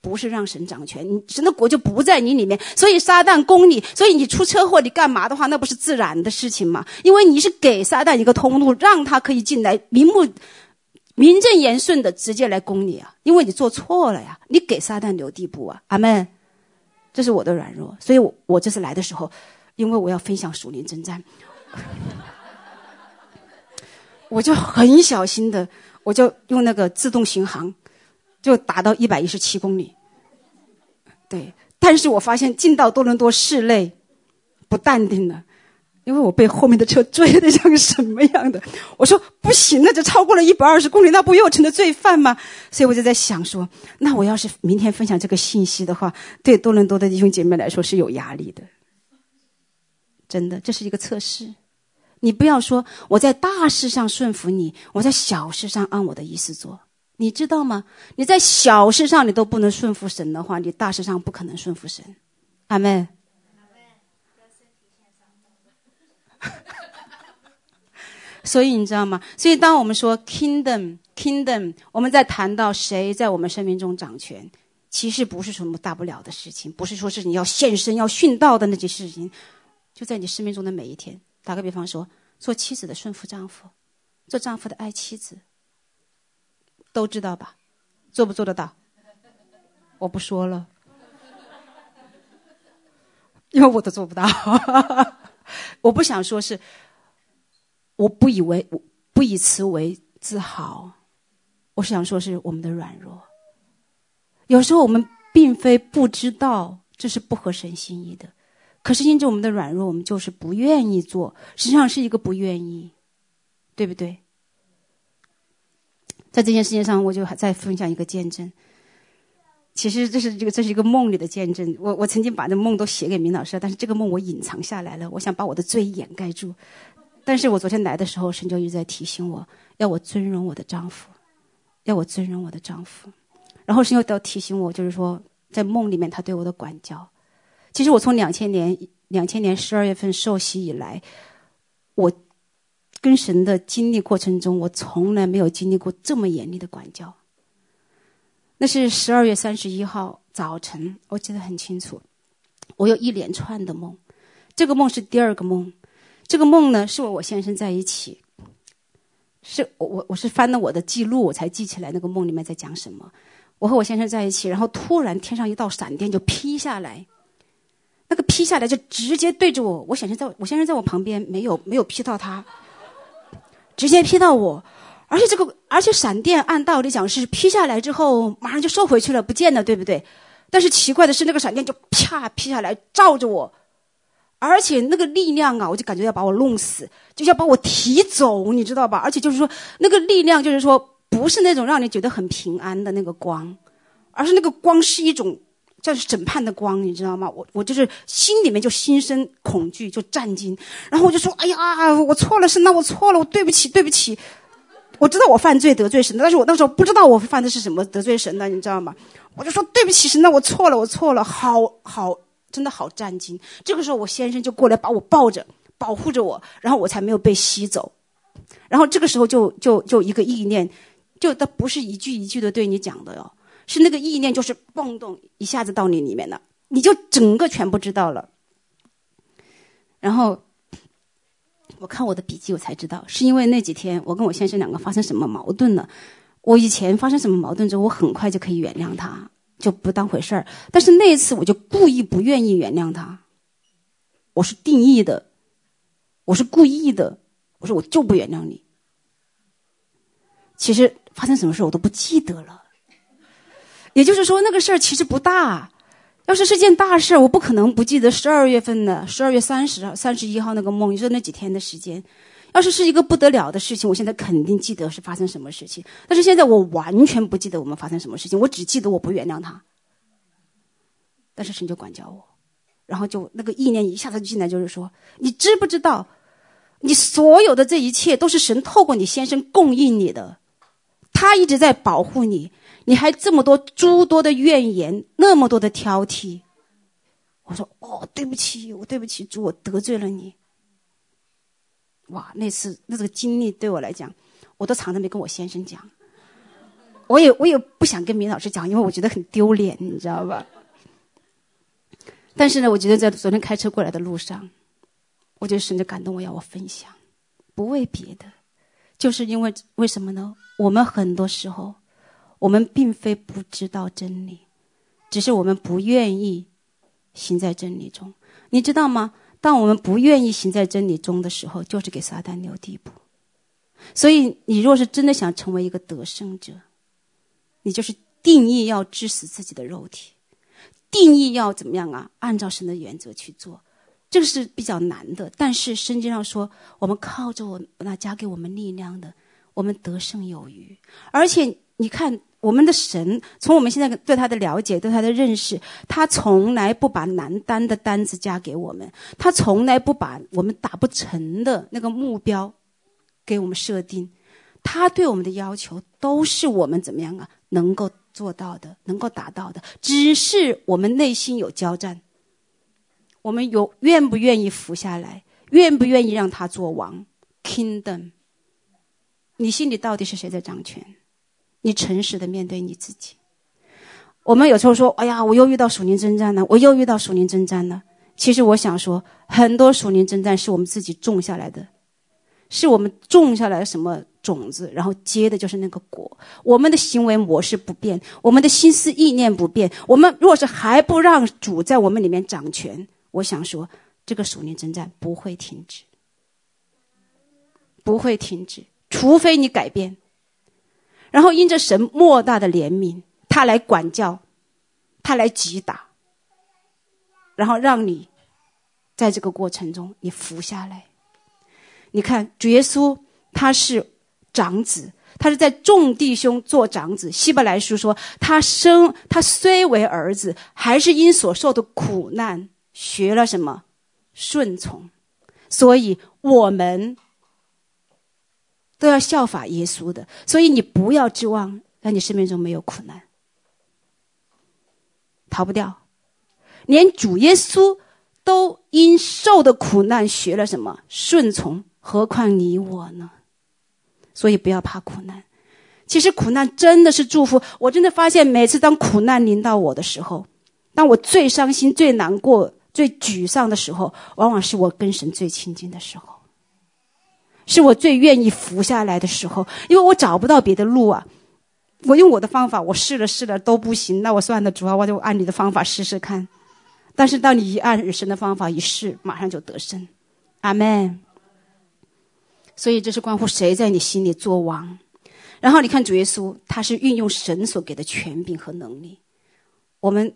不是让神掌权。你神的国就不在你里面，所以撒旦攻你。所以你出车祸，你干嘛的话，那不是自然的事情吗？因为你是给撒旦一个通路，让他可以进来，明目、名正言顺的直接来攻你啊！因为你做错了呀，你给撒旦留地步啊！阿门。这是我的软弱，所以我我这次来的时候，因为我要分享属灵征战。我就很小心的，我就用那个自动巡航，就达到一百一十七公里。对，但是我发现进到多伦多市内，不淡定了，因为我被后面的车追的像什么样的。我说不行，那就超过了一百二十公里，那不又成了罪犯吗？所以我就在想说，那我要是明天分享这个信息的话，对多伦多的弟兄姐妹来说是有压力的。真的，这是一个测试。你不要说我在大事上顺服你，我在小事上按我的意思做，你知道吗？你在小事上你都不能顺服神的话，你大事上不可能顺服神。阿门。所以你知道吗？所以当我们说 kingdom kingdom，我们在谈到谁在我们生命中掌权，其实不是什么大不了的事情，不是说是你要献身要殉道的那些事情，就在你生命中的每一天。打个比方说，做妻子的顺服丈夫，做丈夫的爱妻子，都知道吧？做不做得到？我不说了，因为我都做不到。我不想说是，我不以为我不以此为自豪，我是想说是我们的软弱。有时候我们并非不知道这是不合神心意的。可是因着我们的软弱，我们就是不愿意做，实际上是一个不愿意，对不对？在这件事情上，我就还再分享一个见证。其实这是这个这是一个梦里的见证。我我曾经把这梦都写给明老师，但是这个梦我隐藏下来了，我想把我的罪掩盖住。但是我昨天来的时候，神就一直在提醒我，要我尊荣我的丈夫，要我尊荣我的丈夫。然后神又都提醒我，就是说在梦里面他对我的管教。其实我从两千年两千年十二月份受洗以来，我跟神的经历过程中，我从来没有经历过这么严厉的管教。那是十二月三十一号早晨，我记得很清楚。我有一连串的梦，这个梦是第二个梦。这个梦呢，是我我先生在一起，是我我我是翻了我的记录，我才记起来那个梦里面在讲什么。我和我先生在一起，然后突然天上一道闪电就劈下来。那个劈下来就直接对着我，我先生在我我先生在我旁边，没有没有劈到他，直接劈到我，而且这个而且闪电按道理讲是劈下来之后马上就收回去了，不见了，对不对？但是奇怪的是，那个闪电就啪劈下来照着我，而且那个力量啊，我就感觉要把我弄死，就要把我提走，你知道吧？而且就是说那个力量就是说不是那种让你觉得很平安的那个光，而是那个光是一种。这是审判的光，你知道吗？我我就是心里面就心生恐惧，就战惊。然后我就说：“哎呀，我错了，神那，我错了，我对不起，对不起。”我知道我犯罪得罪神，但是我那时候不知道我犯的是什么得罪神的，你知道吗？我就说对不起，神，那我错了，我错了，好好，真的好战惊。这个时候，我先生就过来把我抱着，保护着我，然后我才没有被吸走。然后这个时候就就就一个意念，就他不是一句一句的对你讲的哟，是那个意念就是蹦动一下子到你里面了，你就整个全部知道了。然后我看我的笔记，我才知道是因为那几天我跟我先生两个发生什么矛盾了。我以前发生什么矛盾之后，我很快就可以原谅他，就不当回事儿。但是那一次，我就故意不愿意原谅他。我是定义的，我是故意的。我说我就不原谅你。其实发生什么事我都不记得了。也就是说，那个事儿其实不大。要是是件大事，我不可能不记得十二月份的十二月三十号、三十一号那个梦。你说那几天的时间。要是是一个不得了的事情，我现在肯定记得是发生什么事情。但是现在我完全不记得我们发生什么事情，我只记得我不原谅他。但是神就管教我，然后就那个意念一下子就进来，就是说，你知不知道，你所有的这一切都是神透过你先生供应你的，他一直在保护你，你还这么多诸多的怨言，那么多的挑剔。我说哦，对不起，我对不起主，我得罪了你。哇，那次那这个经历对我来讲，我都藏着没跟我先生讲。我也我也不想跟明老师讲，因为我觉得很丢脸，你知道吧？但是呢，我觉得在昨天开车过来的路上，我就神就感动我要我分享，不为别的，就是因为为什么呢？我们很多时候，我们并非不知道真理，只是我们不愿意行在真理中，你知道吗？当我们不愿意行在真理中的时候，就是给撒旦留地步。所以，你若是真的想成为一个得胜者，你就是定义要致死自己的肉体，定义要怎么样啊？按照神的原则去做，这个是比较难的。但是圣经上说，我们靠着我那加给我们力量的，我们得胜有余。而且，你看。我们的神，从我们现在对他的了解、对他的认识，他从来不把难担的担子加给我们，他从来不把我们达不成的那个目标给我们设定，他对我们的要求都是我们怎么样啊？能够做到的，能够达到的，只是我们内心有交战，我们有愿不愿意服下来，愿不愿意让他做王？Kingdom，你心里到底是谁在掌权？你诚实的面对你自己。我们有时候说：“哎呀，我又遇到属灵征战了，我又遇到属灵征战了。”其实我想说，很多属灵征战是我们自己种下来的，是我们种下来什么种子，然后结的就是那个果。我们的行为模式不变，我们的心思意念不变。我们若是还不让主在我们里面掌权，我想说，这个属灵征战不会停止，不会停止，除非你改变。然后因着神莫大的怜悯，他来管教，他来击打，然后让你在这个过程中你服下来。你看主耶稣他是长子，他是在众弟兄做长子。希伯来书说他生他虽为儿子，还是因所受的苦难学了什么顺从，所以我们。都要效法耶稣的，所以你不要指望在你生命中没有苦难，逃不掉。连主耶稣都因受的苦难学了什么顺从，何况你我呢？所以不要怕苦难。其实苦难真的是祝福。我真的发现，每次当苦难临到我的时候，当我最伤心、最难过、最沮丧的时候，往往是我跟神最亲近的时候。是我最愿意服下来的时候，因为我找不到别的路啊。我用我的方法，我试了试了都不行，那我算了，主啊，我就按你的方法试试看。但是当你一按神的方法一试，马上就得胜。阿门。所以这是关乎谁在你心里做王。然后你看主耶稣，他是运用神所给的权柄和能力。我们。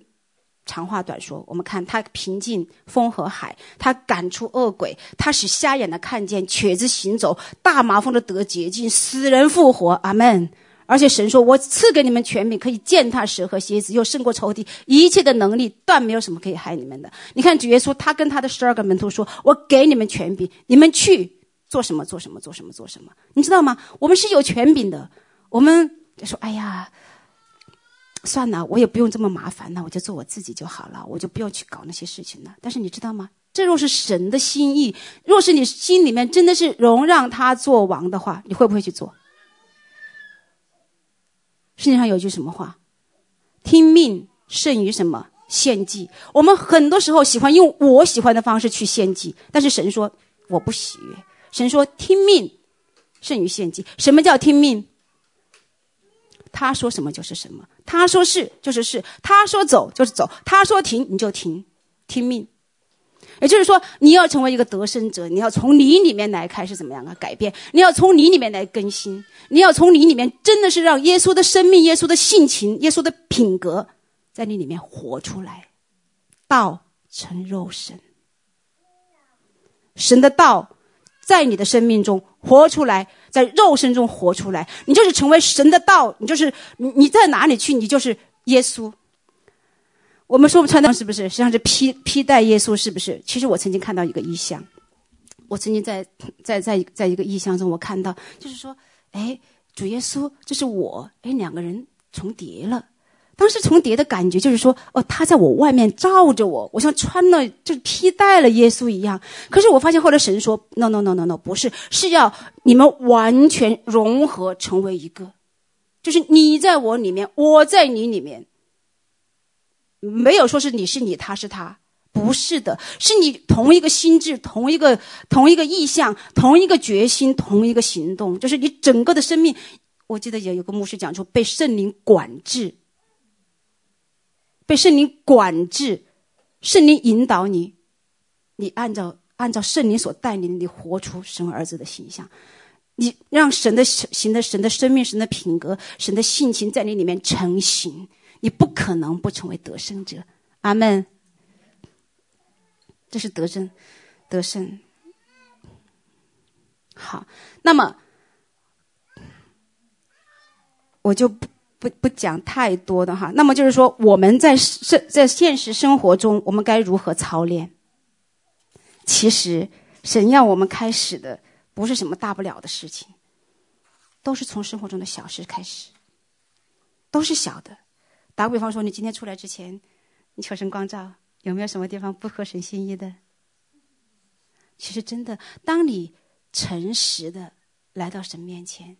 长话短说，我们看他平静风和海，他赶出恶鬼，他使瞎眼的看见，瘸子行走，大麻风的得洁净，死人复活。阿门。而且神说：“我赐给你们权柄，可以践踏蛇和蝎子，又胜过仇敌一切的能力，断没有什么可以害你们的。”你看主耶稣，他跟他的十二个门徒说：“我给你们权柄，你们去做什么？做什么？做什么？做什么？你知道吗？我们是有权柄的。我们说：‘哎呀。’”算了，我也不用这么麻烦了，我就做我自己就好了，我就不用去搞那些事情了。但是你知道吗？这若是神的心意，若是你心里面真的是容让他做王的话，你会不会去做？圣经上有句什么话？听命胜于什么？献祭。我们很多时候喜欢用我喜欢的方式去献祭，但是神说我不喜悦。神说听命胜于献祭。什么叫听命？他说什么就是什么，他说是就是是，他说走就是走，他说停你就停，听命。也就是说，你要成为一个得胜者，你要从你里面来开始怎么样啊？改变，你要从你里面来更新，你要从你里面真的是让耶稣的生命、耶稣的性情、耶稣的品格在你里面活出来。道成肉身，神的道在你的生命中活出来。在肉身中活出来，你就是成为神的道，你就是你，你在哪里去，你就是耶稣。我们说不穿的是不是？实际上是披披戴耶稣，是不是？其实我曾经看到一个意象，我曾经在在在在一个意象中，我看到就是说，哎，主耶稣，这是我，哎，两个人重叠了。当时重叠的感觉就是说，哦，他在我外面罩着我，我像穿了就是披戴了耶稣一样。可是我发现后来神说，no no no no no，不是，是要你们完全融合成为一个，就是你在我里面，我在你里面，没有说是你是你，他是他，不是的，是你同一个心智，同一个同一个意向，同一个决心，同一个行动，就是你整个的生命。我记得也有个牧师讲说，被圣灵管制。被圣灵管制，圣灵引导你，你按照按照圣灵所带领你活出神儿子的形象，你让神的神的神的生命、神的品格、神的性情在你里面成型，你不可能不成为得胜者。阿门。这是得胜，得胜。好，那么我就不。不不讲太多的哈，那么就是说，我们在生在现实生活中，我们该如何操练？其实，神要我们开始的不是什么大不了的事情，都是从生活中的小事开始，都是小的。打个比方说，你今天出来之前，你求神光照，有没有什么地方不合神心意的？其实，真的，当你诚实的来到神面前，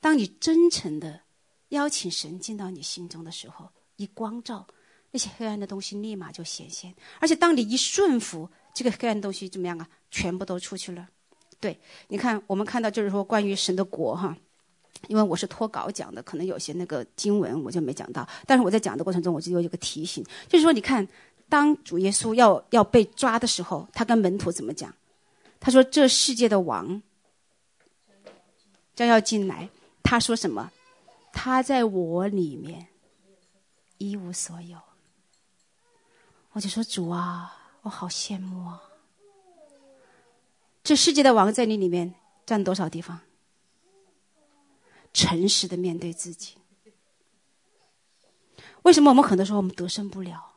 当你真诚的。邀请神进到你心中的时候，一光照，那些黑暗的东西立马就显现。而且当你一顺服，这个黑暗东西怎么样啊？全部都出去了。对，你看，我们看到就是说关于神的国哈，因为我是脱稿讲的，可能有些那个经文我就没讲到。但是我在讲的过程中，我就有一个提醒，就是说，你看，当主耶稣要要被抓的时候，他跟门徒怎么讲？他说：“这世界的王将要进来。”他说什么？他在我里面一无所有，我就说主啊，我好羡慕啊！这世界的王在你里面占多少地方？诚实的面对自己。为什么我们很多时候我们得胜不了？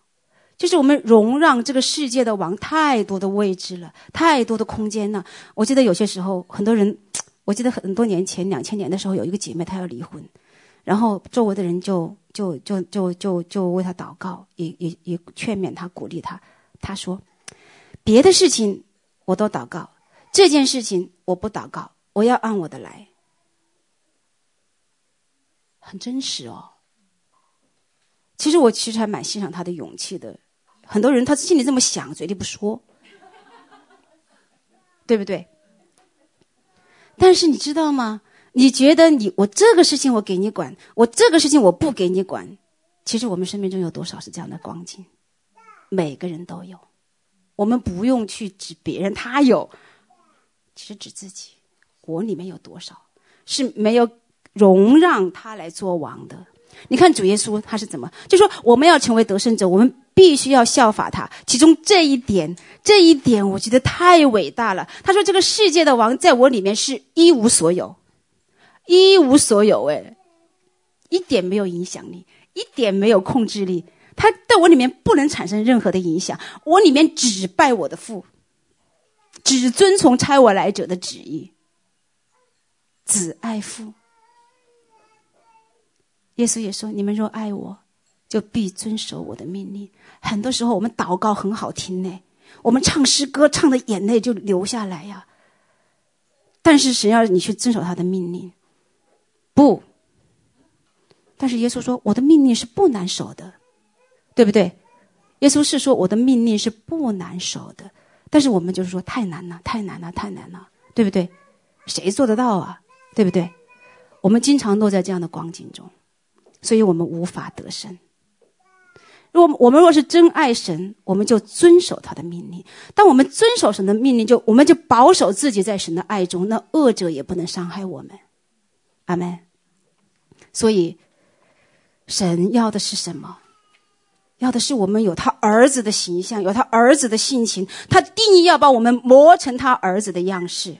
就是我们容让这个世界的王太多的位置了，太多的空间了。我记得有些时候，很多人，我记得很多年前，两千年的时候，有一个姐妹她要离婚。然后周围的人就就就就就就为他祷告，也也也劝勉他，鼓励他。他说：“别的事情我都祷告，这件事情我不祷告，我要按我的来。”很真实哦。其实我其实还蛮欣赏他的勇气的。很多人他心里这么想，嘴里不说，对不对？但是你知道吗？你觉得你我这个事情我给你管，我这个事情我不给你管，其实我们生命中有多少是这样的光景？每个人都有，我们不用去指别人，他有，其实指自己，我里面有多少是没有容让他来做王的？你看主耶稣他是怎么？就说我们要成为得胜者，我们必须要效法他。其中这一点，这一点我觉得太伟大了。他说这个世界的王在我里面是一无所有。一无所有，哎，一点没有影响力，一点没有控制力，他在我里面不能产生任何的影响。我里面只拜我的父，只遵从差我来者的旨意。子爱父，耶稣也说：“你们若爱我，就必遵守我的命令。很多时候我们祷告很好听呢，我们唱诗歌唱的眼泪就流下来呀。但是神要你去遵守他的命令，不。但是耶稣说我的命令是不难守的，对不对？耶稣是说我的命令是不难守的，但是我们就是说太难了，太难了，太难了，对不对？谁做得到啊？对不对？我们经常落在这样的光景中，所以我们无法得胜。如果我们若是真爱神，我们就遵守他的命令。当我们遵守神的命令，就我们就保守自己在神的爱中，那恶者也不能伤害我们。阿门。所以，神要的是什么？要的是我们有他儿子的形象，有他儿子的性情。他定义要把我们磨成他儿子的样式。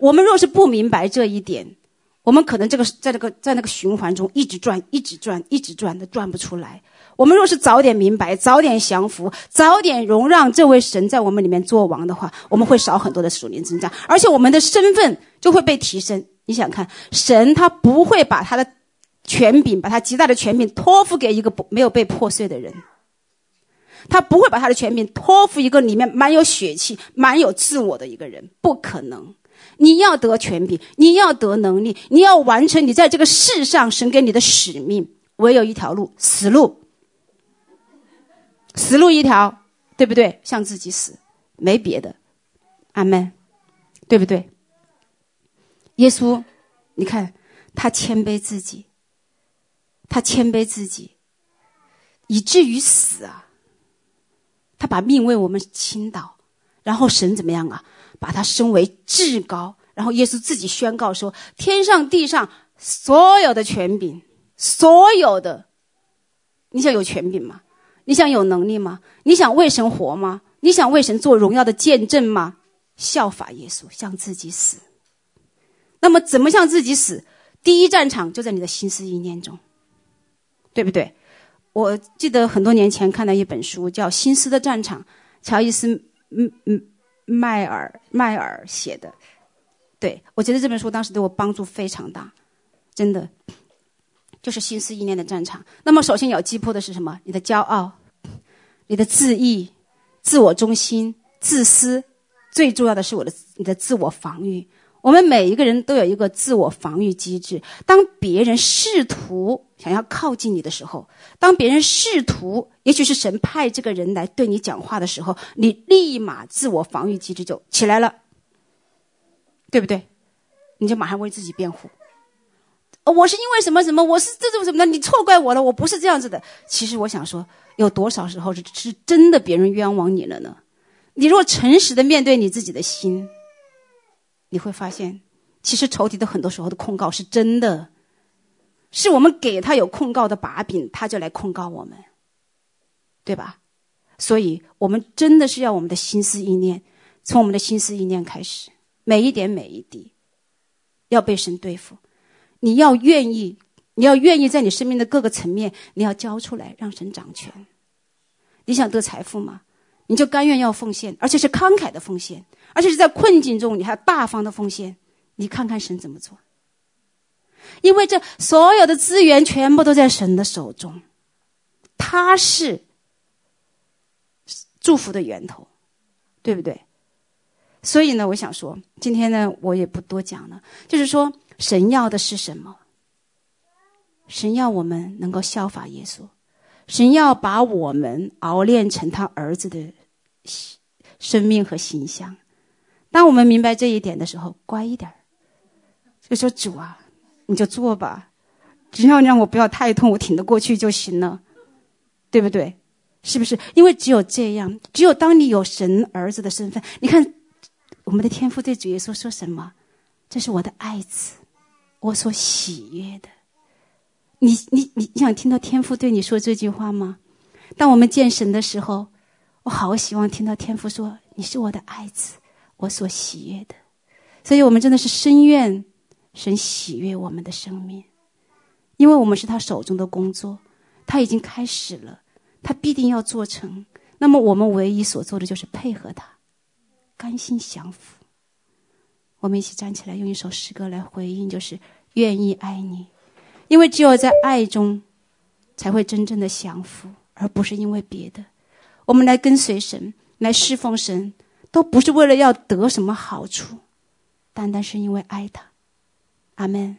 我们若是不明白这一点，我们可能这个在这个在那个循环中一直转，一直转，一直转的转不出来。我们若是早点明白，早点降服，早点容让这位神在我们里面做王的话，我们会少很多的属灵增长，而且我们的身份就会被提升。你想看，神他不会把他的权柄，把他极大的权柄托付给一个不没有被破碎的人，他不会把他的权柄托付一个里面满有血气、满有自我的一个人，不可能。你要得权柄，你要得能力，你要完成你在这个世上神给你的使命，唯有一条路，死路。死路一条，对不对？向自己死，没别的。阿门，对不对？耶稣，你看他谦卑自己，他谦卑自己，以至于死啊！他把命为我们倾倒，然后神怎么样啊？把他升为至高，然后耶稣自己宣告说：“天上地上所有的权柄，所有的，你想有权柄吗？”你想有能力吗？你想为神活吗？你想为神做荣耀的见证吗？效法耶稣，向自己死。那么，怎么向自己死？第一战场就在你的心思意念中，对不对？我记得很多年前看了一本书，叫《心思的战场》，乔伊斯·嗯嗯迈尔迈尔写的。对，我觉得这本书当时对我帮助非常大，真的。就是心思意念的战场。那么，首先要击破的是什么？你的骄傲，你的自义、自我中心、自私。最重要的是我的你的自我防御。我们每一个人都有一个自我防御机制。当别人试图想要靠近你的时候，当别人试图，也许是神派这个人来对你讲话的时候，你立马自我防御机制就起来了，对不对？你就马上为自己辩护。我是因为什么什么？我是这种什么的？你错怪我了，我不是这样子的。其实我想说，有多少时候是是真的别人冤枉你了呢？你若诚实的面对你自己的心，你会发现，其实仇敌的很多时候的控告是真的，是我们给他有控告的把柄，他就来控告我们，对吧？所以我们真的是要我们的心思意念，从我们的心思意念开始，每一点每一滴，要被神对付。你要愿意，你要愿意在你生命的各个层面，你要交出来，让神掌权。你想得财富吗？你就甘愿要奉献，而且是慷慨的奉献，而且是在困境中，你还大方的奉献。你看看神怎么做？因为这所有的资源全部都在神的手中，他是祝福的源头，对不对？所以呢，我想说，今天呢，我也不多讲了，就是说。神要的是什么？神要我们能够效法耶稣，神要把我们熬炼成他儿子的生命和形象。当我们明白这一点的时候，乖一点，就说主啊，你就做吧，只要让我不要太痛，我挺得过去就行了，对不对？是不是？因为只有这样，只有当你有神儿子的身份，你看我们的天父对主耶稣说什么？这是我的爱子。我所喜悦的，你你你想听到天父对你说这句话吗？当我们见神的时候，我好希望听到天父说：“你是我的爱子，我所喜悦的。”所以，我们真的是深愿神喜悦我们的生命，因为我们是他手中的工作，他已经开始了，他必定要做成。那么，我们唯一所做的就是配合他，甘心降服。我们一起站起来，用一首诗歌来回应，就是愿意爱你，因为只有在爱中，才会真正的降福，而不是因为别的。我们来跟随神，来侍奉神，都不是为了要得什么好处，单单是因为爱他。阿门。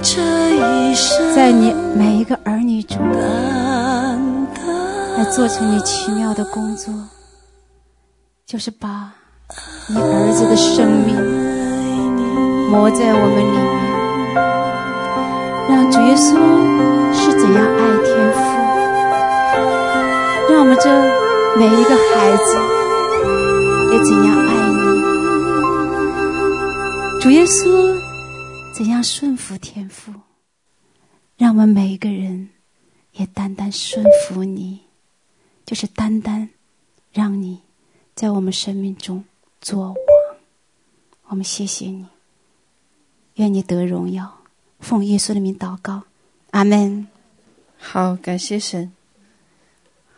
这里主，来做成你奇妙的工作，就是把你儿子的生命磨在我们里面，让主耶稣是怎样爱天父，让我们这每一个孩子也怎样爱你，主耶稣怎样顺服天父。让我们每一个人也单单顺服你，就是单单让你在我们生命中作王。我们谢谢你，愿你得荣耀，奉耶稣的名祷告，阿门。好，感谢神。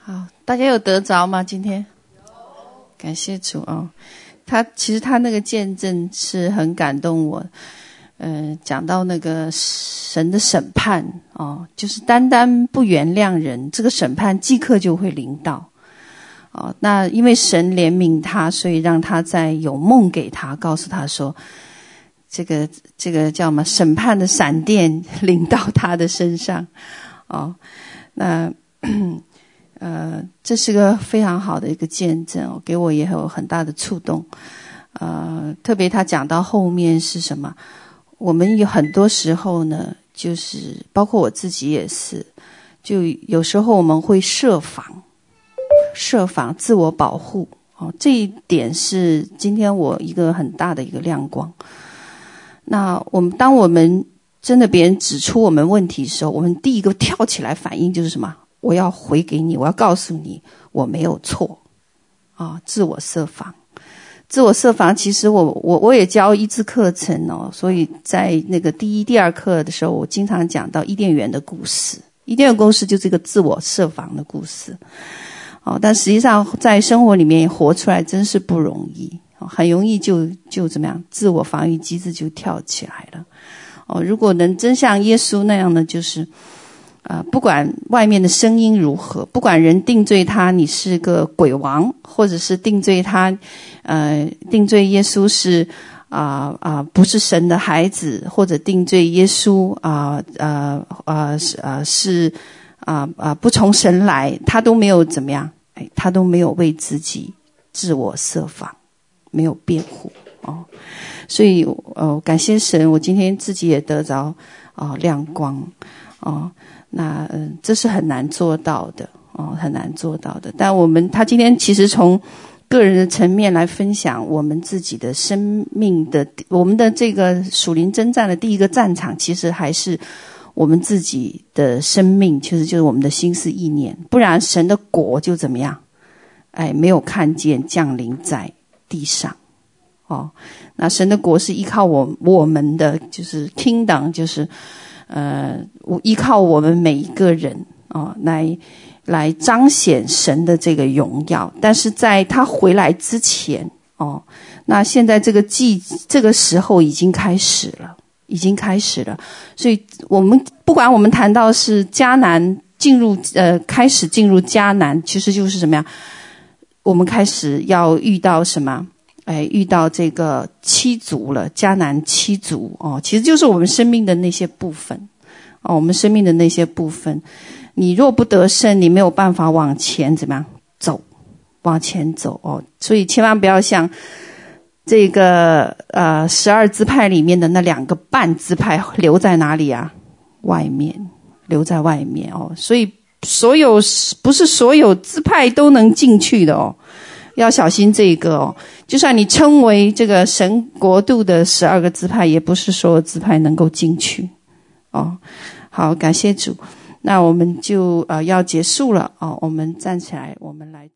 好，大家有得着吗？今天，感谢主哦。他其实他那个见证是很感动我。呃，讲到那个神的审判哦，就是单单不原谅人，这个审判即刻就会临到哦。那因为神怜悯他，所以让他在有梦给他，告诉他说，这个这个叫什么？审判的闪电临到他的身上哦。那呃，这是个非常好的一个见证哦，给我也有很大的触动。呃，特别他讲到后面是什么？我们有很多时候呢，就是包括我自己也是，就有时候我们会设防，设防自我保护哦，这一点是今天我一个很大的一个亮光。那我们当我们真的别人指出我们问题的时候，我们第一个跳起来反应就是什么？我要回给你，我要告诉你我没有错，啊、自我设防。自我设防，其实我我我也教医治课程哦，所以在那个第一、第二课的时候，我经常讲到伊甸园的故事。伊甸园故事就是一个自我设防的故事，哦，但实际上在生活里面活出来真是不容易，哦很容易就就怎么样，自我防御机制就跳起来了。哦，如果能真像耶稣那样的，就是。啊、不管外面的声音如何，不管人定罪他你是个鬼王，或者是定罪他，呃，定罪耶稣是啊啊、不是神的孩子，或者定罪耶稣啊啊啊是啊是啊啊不从神来，他都没有怎么样，哎，他都没有为自己自我设防，没有辩护哦，所以呃感谢神，我今天自己也得着啊、亮光哦。那嗯，这是很难做到的哦，很难做到的。但我们他今天其实从个人的层面来分享我们自己的生命的，我们的这个属灵征战的第一个战场，其实还是我们自己的生命，其实就是我们的心思意念。不然神的果就怎么样？哎，没有看见降临在地上哦。那神的国是依靠我我们的，就是 kingdom，就是。呃，依靠我们每一个人哦，来来彰显神的这个荣耀。但是在他回来之前哦，那现在这个季这个时候已经开始了，已经开始了。所以我们不管我们谈到是迦南进入呃开始进入迦南，其实就是什么呀？我们开始要遇到什么？哎，遇到这个七族了，迦南七族哦，其实就是我们生命的那些部分哦，我们生命的那些部分，你若不得胜，你没有办法往前怎么样走，往前走哦，所以千万不要像这个呃十二支派里面的那两个半支派留在哪里啊？外面，留在外面哦，所以所有不是所有支派都能进去的哦。要小心这个哦，就算你称为这个神国度的十二个支派，也不是所有支派能够进去哦。好，感谢主，那我们就呃要结束了哦，我们站起来，我们来。